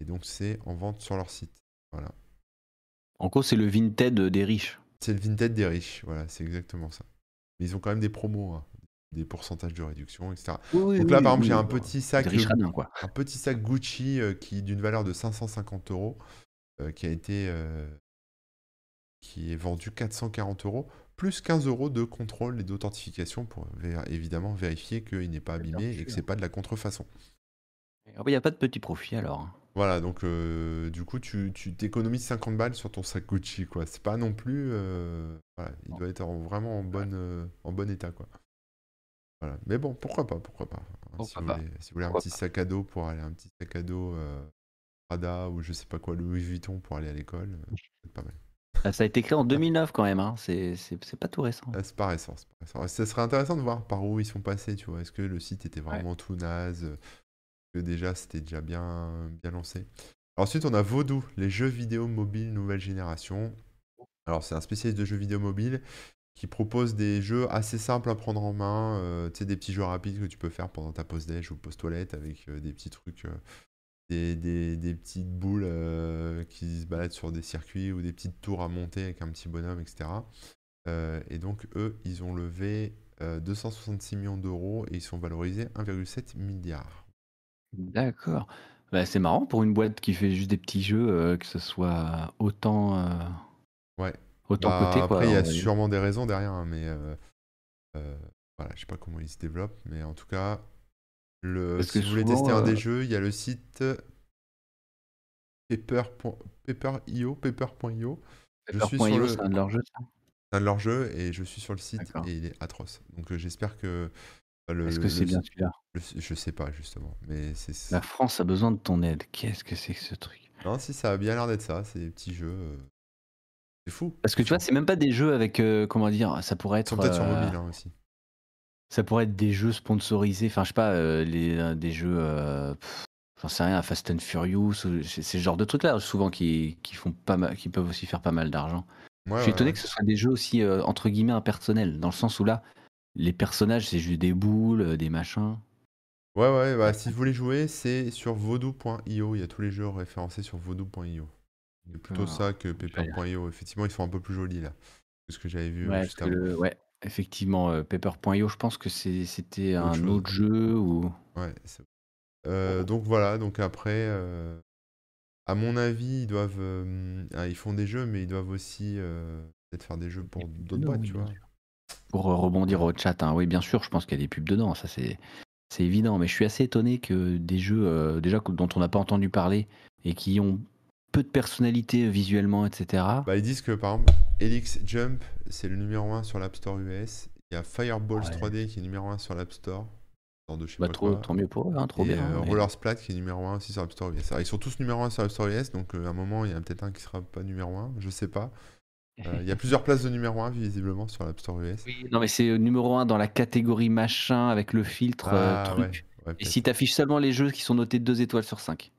Et donc c'est en vente sur leur site. Voilà. En gros, c'est le Vinted des riches. C'est le Vinted des riches, voilà, c'est exactement ça. Mais ils ont quand même des promos, hein, des pourcentages de réduction, etc. Oui, oui, Donc là, oui, par exemple, oui, j'ai un petit sac, riches euh, radins, quoi. un petit sac Gucci euh, qui d'une valeur de 550 euros, euh, qui a été, euh, qui est vendu 440 euros, plus 15 euros de contrôle et d'authentification pour évidemment vérifier qu'il n'est pas abîmé et que c'est pas de la contrefaçon. Il n'y a pas de petit profit alors. Voilà, donc euh, du coup, tu tu t'économises 50 balles sur ton sac Gucci, quoi. C'est pas non plus. euh, voilà, il Non. doit être en- vraiment en, bonne, euh, en bon état, quoi. Voilà. Mais bon, pourquoi pas, pourquoi pas. hein, si, vous pas voulez, si vous voulez un petit pas sac à dos pour aller, un petit sac à dos euh, Prada ou je sais pas quoi, Louis Vuitton pour aller à l'école, euh, c'est pas mal. Ah, Ça a été créé en 2009 quand même. Hein. C'est pas tout récent. Ah, c'est pas récent, c'est pas récent. Ça serait intéressant de voir par où ils sont passés, tu vois. Est-ce que le site était Ouais. vraiment tout naze euh, que déjà c'était déjà bien, bien lancé. Ensuite, on a Vodou, les jeux vidéo mobiles nouvelle génération. Alors, c'est un spécialiste de jeux vidéo mobiles qui propose des jeux assez simples à prendre en main. euh, tu sais, des petits jeux rapides que tu peux faire pendant ta pause déj ou pause toilette avec euh, des petits trucs, euh, des, des- des petites boules euh, qui se baladent sur des circuits ou des petites tours à monter avec un petit bonhomme, etc. Euh, et donc, eux, ils ont levé euh, 266 millions d'euros et ils sont valorisés 1,7 milliard. D'accord. Bah, c'est marrant pour une boîte qui fait juste des petits jeux, euh, que ce soit autant, euh, Ouais. autant Bah, coté, quoi. après, il y a sûrement des raisons derrière, hein, mais euh, euh, voilà, je sais pas comment ils se développent, mais en tout cas, le, Parce si que vous voulez tester un euh, des jeux, il y a le site Pepper. Pepper.io, Pepper.io. Je suis sur le c'est un de leurs jeux, c'est un de leurs jeux et je suis sur le site et il est atroce. Donc euh, j'espère que bah, Est-ce que c'est bien celui-là? je sais pas justement, mais c'est La France a besoin de ton aide. Qu'est-ce que c'est que ce truc? Non si ça a bien l'air d'être ça, c'est des petits jeux. euh, C'est fou. Parce que tu vois, c'est même pas des jeux avec, euh, comment dire, ça pourrait être, peut-être sur euh, mobile hein, aussi. Ça pourrait être des jeux sponsorisés. Enfin, je sais pas, euh, les, euh, des jeux, euh, j'en sais rien, Fast and Furious, ou- c'est ce genre de trucs-là, souvent qui, qui font pas mal, qui peuvent aussi faire pas mal d'argent. Ouais, Je suis étonné ouais. que ce soit des jeux aussi euh, entre guillemets impersonnels, dans le sens où là, les personnages c'est juste des boules, des machins. Ouais, ouais, bah, si vous voulez jouer, c'est sur voodoo.io. Il y a tous les jeux référencés sur voodoo.io. C'est plutôt ça que paper.io. Effectivement, ils sont un peu plus jolis là. Que ce que j'avais vu Ouais, juste avant. ouais, effectivement, euh, paper.io, je pense que c'était un autre jeu ou. Ouais, euh, donc voilà, donc après, euh, à mon avis, ils doivent, ah, ils font des jeux, mais ils doivent aussi peut-être faire des jeux pour d'autres boîtes, tu vois. Pour rebondir au chat, hein, oui, bien sûr, je pense qu'il y a des pubs dedans, ça c'est c'est évident, mais je suis assez étonné que des jeux euh, déjà dont on n'a pas entendu parler et qui ont peu de personnalité visuellement, etc. Bah, ils disent que par exemple, Elix Jump, c'est le numéro 1 sur l'App Store US. Il y a Fireballs 3D qui est numéro 1 sur l'App Store. De bah, trop, tant mieux pour eux, hein, trop bien. Euh, Roller Splat qui est numéro 1 aussi sur l'App Store US. ils sont tous numéro 1 sur l'App Store US, donc euh, à un moment, il y en a peut-être un qui sera pas numéro 1, je sais pas. Euh, il y a plusieurs places de numéro 1 visiblement sur l'App Store US. Oui, non mais c'est numéro 1 dans la catégorie machin avec le filtre euh, ah, truc. Et si tu affiches seulement les jeux qui sont notés 2 étoiles sur 5.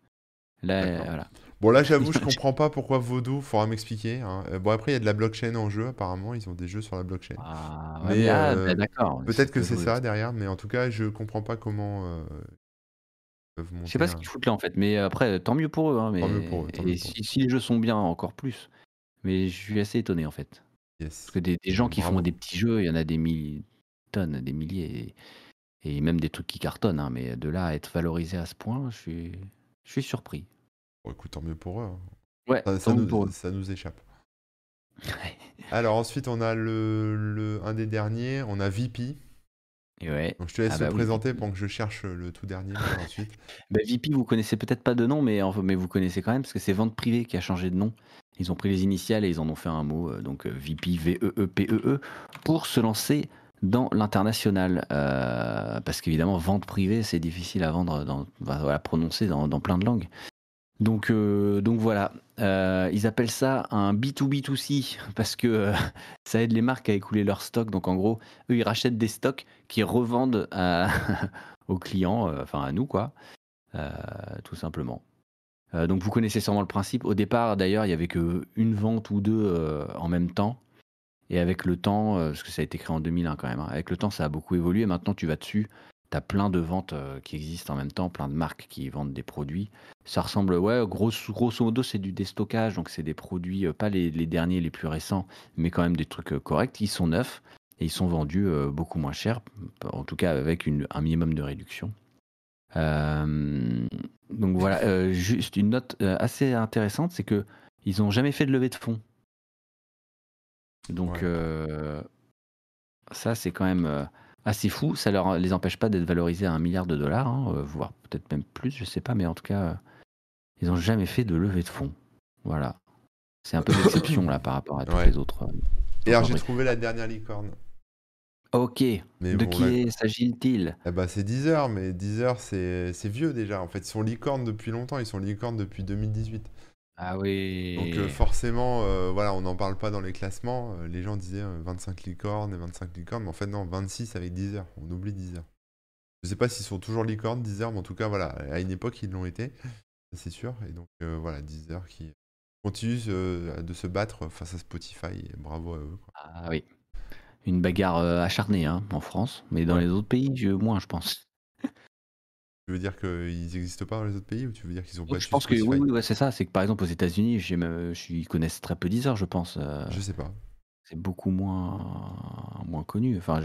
Là, voilà. Bon là j'avoue je comprends pas pourquoi Voodoo, faudra m'expliquer. Hein. Euh, bon après il y a de la blockchain en jeu apparemment, ils ont des jeux sur la blockchain. Ah, mais ah, bah, d'accord. Peut-être que c'est ça derrière, mais en tout cas je comprends pas comment peuvent Je sais pas ce qu'ils foutent là en fait, mais après tant mieux pour eux. Hein, mais... Tant mieux pour eux. et si, les jeux sont bien encore plus. Mais je suis assez étonné en fait. Parce que des, gens qui font des petits jeux, il y en a des milliers, tonnes, des milliers, et, même des trucs qui cartonnent. Hein, mais de là à être valorisé à ce point, je suis, je suis surpris. Bon, écoute, tant mieux pour eux. Hein. Ouais, ça, nous, ça nous échappe. Alors ensuite, on a le, le, un des derniers, on a VP. Donc je te laisse ah le bah présenter pendant que je cherche le tout dernier ensuite. Bah, VP, vous connaissez peut-être pas de nom, mais, mais vous connaissez quand même parce que c'est Vente Privée qui a changé de nom. Ils ont pris les initiales et ils en ont fait un mot, euh, donc euh, VP, V-E-E-P-E-E, e, pour se lancer dans l'international. Euh, parce qu'évidemment, vente privée, c'est difficile à vendre, dans, voilà, prononcer dans, dans, plein de langues. Donc, donc voilà, ils appellent ça un B2B2C parce que ça aide les marques à écouler leurs stocks. Donc en gros, eux, ils rachètent des stocks qu'ils revendent aux clients, enfin à nous, quoi, tout simplement. Euh, donc vous connaissez sûrement le principe. Au départ, d'ailleurs, il n'y avait qu'une vente ou deux euh, en même temps. Et avec le temps, euh, parce que ça a été créé en 2001 quand même, hein, avec le temps, ça a beaucoup évolué. Maintenant, tu vas dessus, tu as plein de ventes qui existent en même temps, plein de marques qui vendent des produits. Ça ressemble, ouais, grosso, grosso modo, c'est du déstockage. Donc, c'est des produits, pas les, derniers, les plus récents, mais quand même des trucs corrects. Ils sont neufs et ils sont vendus beaucoup moins cher, en tout cas avec un minimum de réduction. Euh, donc voilà, euh, juste une note euh, assez intéressante, c'est que ils n'ont jamais fait de levée de fonds. Donc ça, c'est quand même assez fou. Ça leur les empêche pas d'être valorisés à un milliard de dollars, hein, voire peut-être même plus, je sais pas, mais en tout cas, ils n'ont jamais fait de levée de fonds. Voilà. C'est un peu l'exception là par rapport à tous les autres. Et alors j'ai trouvé la dernière licorne. Ok. de qui s'agit-il? eh ben, c'est Deezer, mais Deezer, c'est c'est vieux déjà. En fait, ils sont licornes depuis longtemps. Ils sont licornes depuis 2018. Ah oui. Donc euh, forcément, euh, voilà, on n'en parle pas dans les classements. Euh, les gens disaient 25 licornes et 25 licornes, mais en fait non, 26 avec Deezer. On oublie Deezer. Je sais pas s'ils sont toujours licornes, Deezer, mais en tout cas, voilà, à une époque, ils l'ont été, c'est sûr. Et donc voilà, Deezer qui continue de se battre face à Spotify. Et bravo à eux. Ah oui une bagarre acharnée hein, en France, mais dans les autres pays, moins, je pense. Tu veux dire qu'ils n'existent pas dans les autres pays ou tu veux dire qu'ils sont pas Je pense que oui, c'est ça. C'est que par exemple aux États-Unis, ils connaissent très peu Deezer, je pense. Euh. Je sais pas. C'est beaucoup moins, moins connu. Enfin,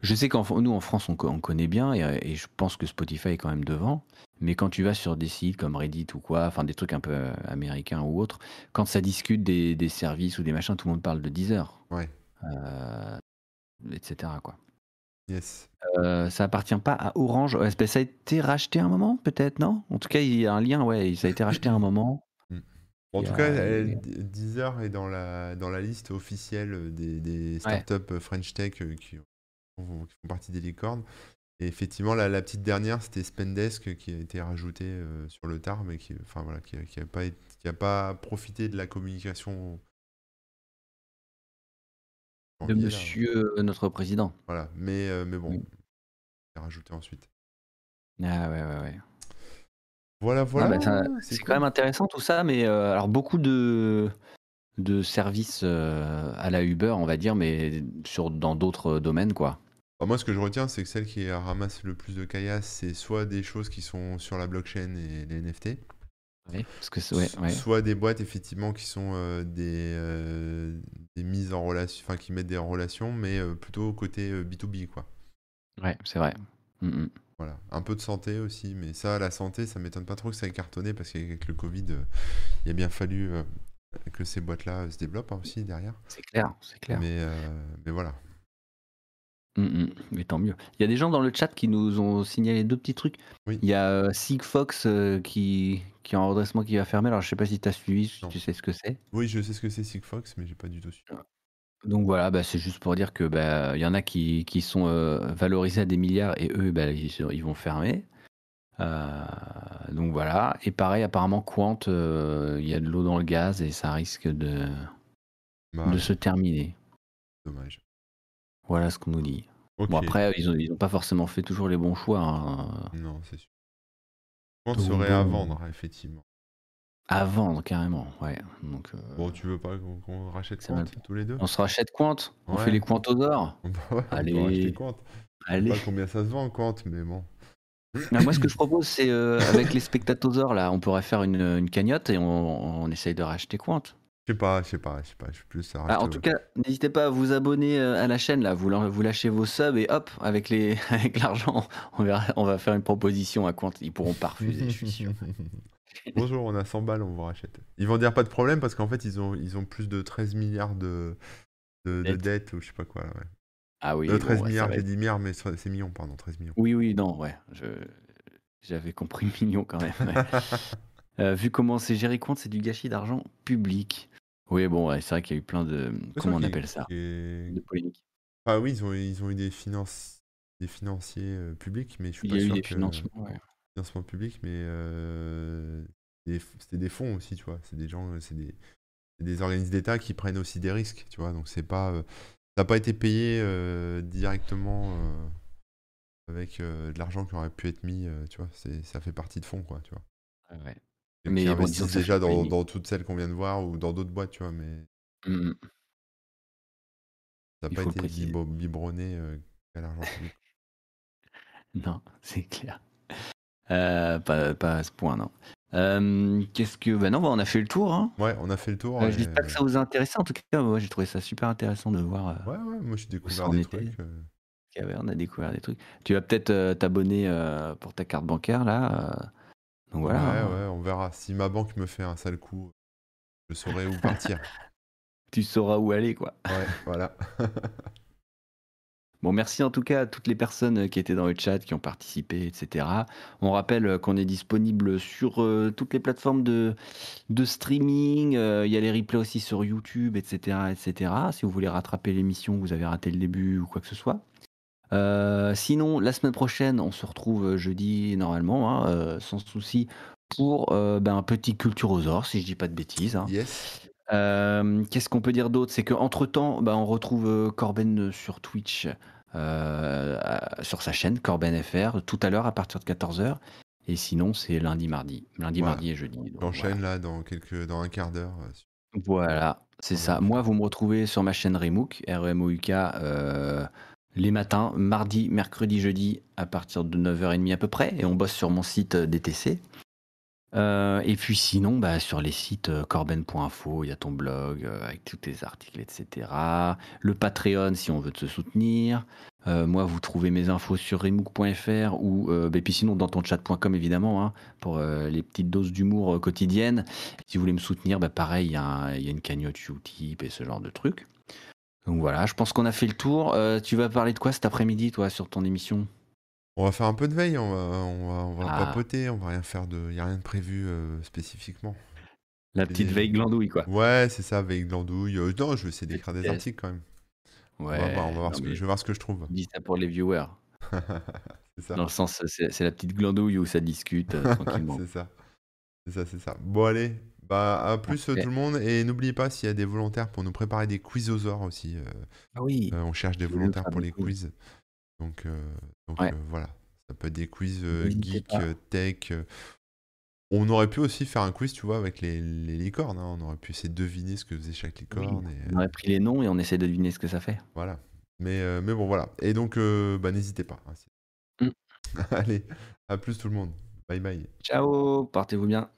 je, sais qu'en nous en France, on, connaît bien et, je pense que Spotify est quand même devant. Mais quand tu vas sur des sites comme Reddit ou quoi, enfin des trucs un peu euh, américains ou autres, quand ça discute des, des services ou des machins, tout le monde parle de Deezer. Ouais. Euh, etc. Quoi. Yes. Euh, ça appartient pas à Orange. ça a été racheté un moment, peut-être, non? En tout cas, il y a un lien, ouais, ça a été racheté un moment. Mm. En tout cas, Deezer est dans la, dans la liste officielle des, des startups French Tech euh, qui, font partie des licornes. Et effectivement, la, la petite dernière, c'était Spendesk qui a été rajouté sur le tard, mais qui, enfin, voilà, qui n'a pas, qui a pas profité de la communication de monsieur euh, notre président. Voilà, mais, euh, mais bon, il a rajouté ensuite. Ah ouais, ouais, ouais. Voilà, ah, voilà. Bah, c'est quand même intéressant tout ça, mais euh, alors beaucoup de, de services à la Uber, on va dire, mais sur, dans d'autres domaines, quoi. Bah, moi, ce que je retiens, c'est que celle qui ramasse le plus de caillasse, c'est soit des choses qui sont sur la blockchain et les NFT, Ouais, parce que ouais, ouais. soit des boîtes effectivement qui sont euh, des, euh, des mises en relation, enfin qui mettent des en relation, mais euh, plutôt côté B2B, quoi. Ouais, c'est vrai. Mm, mm. Voilà, un peu de santé aussi, mais ça, la santé, ça m'étonne pas trop que ça ait cartonné parce qu'avec le Covid, il a bien fallu que ces boîtes-là se développent hein, aussi derrière. C'est clair, c'est clair. Mais, mais voilà. Mmh, mmh. Mais tant mieux. Il y a des gens dans le chat qui nous ont signalé deux petits trucs. Oui. Il y a Sigfox qui, qui est en redressement qui va fermer. Alors je sais pas si tu as suivi, si tu sais ce que c'est. Oui, je sais ce que c'est Sigfox, mais j'ai pas du tout su. Donc voilà, bah, c'est juste pour dire que bah, il y en a qui, qui sont euh, valorisés à des milliards et eux, bah, ils, ils vont fermer. donc voilà. Et pareil, apparemment, Quant, il y a de l'eau dans le gaz et ça risque de, de se terminer. Dommage. Voilà ce qu'on nous dit. Bon, après, ils n'ont ils ont pas forcément fait toujours les bons choix. Hein. Non, c'est sûr. Serait à vendre, effectivement. À vendre, carrément, ouais. Donc, euh, Bon, tu veux pas qu'on rachète Quant tous les deux? On se rachète Quant On fait les Quantodors bah Allez. Quant. Allez. Je sais pas combien ça se vend, Quant, mais bon. Moi, ce que je propose, c'est euh, avec les spectatosaures, là, on pourrait faire une, une cagnotte et on, on essaye de racheter Quant. Je sais pas, je sais pas, je sais pas, je suis plus ah, en tout cas, n'hésitez pas à vous abonner euh, à la chaîne là, vous, vous lâchez vos subs et hop, avec les avec l'argent, on on va faire une proposition à compte, ils pourront pas refuser, je suis sûr. Bonjour, on a 100 balles, on vous rachète. Ils vont dire pas de problème parce qu'en fait, ils ont ils ont plus de 13 milliards de de, dettes ou je sais pas quoi ouais. Ah oui. De 13 milliards, j'ai 10 milliards mais c'est millions pardon, 13 millions. Oui oui, non, ouais, je j'avais compris millions quand même. Euh, vu comment c'est géré compte, c'est du gâchis d'argent public. Oui, bon, c'est vrai qu'il y a eu plein de. Comment on appelle ça? De polémiques. Ah oui, ils ont, ils ont eu des, finances, des financiers euh, publics, mais je suis Il y pas a eu des que. financements, ouais. Financement public, mais euh, c'était des fonds aussi, tu vois. C'est des gens, c'est des, des organismes d'État qui prennent aussi des risques, tu vois. Donc c'est pas. euh, ça n'a pas été payé euh, directement avec de l'argent qui aurait pu être mis, tu vois. C'est, ça fait partie de fonds, quoi, tu vois. Ouais, ouais. Mais bon, déjà dans, toutes celles qu'on vient de voir ou dans d'autres boîtes, tu vois, mais mmh ça n'a pas été biberonné euh, à l'argent public. Non, c'est clair. Euh, pas, pas, à ce point, non. Qu'est-ce que. Ben non, bah, on a fait le tour. Hein. Ouais, on a fait le tour. Je dis pas que ça vous a intéressé. En tout cas, moi, j'ai trouvé ça super intéressant de voir. Euh, ouais, ouais, moi j'ai découvert des trucs. on a découvert des trucs. Tu vas peut-être t'abonner pour ta carte bancaire là. Ouais, hein. ouais, on verra. Si ma banque me fait un sale coup, je saurai où partir. tu sauras où aller, quoi. Ouais, voilà. Bon, merci en tout cas à toutes les personnes qui étaient dans le chat, qui ont participé, etc. On rappelle qu'on est disponible sur euh, toutes les plateformes de, de streaming. Euh, il y a les replays aussi sur YouTube, etc., etc. Si vous voulez rattraper l'émission, vous avez raté le début ou quoi que ce soit. Euh, sinon, la semaine prochaine, on se retrouve euh, jeudi normalement, hein, euh, sans souci, pour ben, un petit culturosaure, si je dis pas de bêtises. Hein. Yes. Qu'est-ce qu'on peut dire d'autre? C'est qu'entre temps, ben, on retrouve Corben sur Twitch, sur sa chaîne Corben FR, tout à l'heure à partir de 14h. Et sinon, c'est lundi, mardi. Lundi, mardi et jeudi. J'enchaîne là dans, quelques, dans un quart d'heure. Voilà, c'est ça. Moi, vous me retrouvez sur ma chaîne Remouk, R-E-M-O-U-K les matins, mardi, mercredi, jeudi, à partir de 9h30 à peu près, et on bosse sur mon site euh, DTC. Euh, et puis sinon, bah, sur les sites euh, corben.info, il y a ton blog avec tous tes articles, etc. Le Patreon si on veut te soutenir. moi, vous trouvez mes infos sur remook.fr ou bah, puis sinon dans ton chat.com évidemment hein, pour les petites doses d'humour quotidiennes. Si vous voulez me soutenir, bah, pareil, il y, a une cagnotte Utip et ce genre de trucs. Donc voilà, je pense qu'on a fait le tour. Euh, tu vas parler de quoi cet après-midi, toi, sur ton émission? On va faire un peu de veille, on va, on va, ah. papoter, on va rien faire de. Il n'y a rien de prévu euh, spécifiquement. La petite veille glandouille, quoi. Ouais, c'est ça, veille glandouille. Euh, non, je vais essayer d'écrire des articles quand même. Ouais. On va, voir, ce que, je vais voir ce que je trouve. Dis ça pour les viewers. c'est ça. Dans le sens, c'est la petite glandouille où ça discute tranquillement. c'est ça. C'est ça, c'est ça. Bon, allez, bah, à plus tout le monde. Et n'oubliez pas, s'il y a des volontaires pour nous préparer des quizosaures aussi. Euh, ah oui. Euh, on cherche des volontaires pour les quiz. Donc, euh, donc voilà. Ça peut être des quiz geek, tech. On aurait pu aussi faire un quiz, tu vois, avec les, les licornes. Hein. On aurait pu essayer de deviner ce que faisait chaque licorne. On aurait pris les noms et on essaie de deviner ce que ça fait. Voilà. Mais, euh, mais bon, voilà. Et donc, euh, bah, n'hésitez pas. hein, Mmh. Allez, à plus tout le monde. Bye bye. Ciao, portez-vous bien.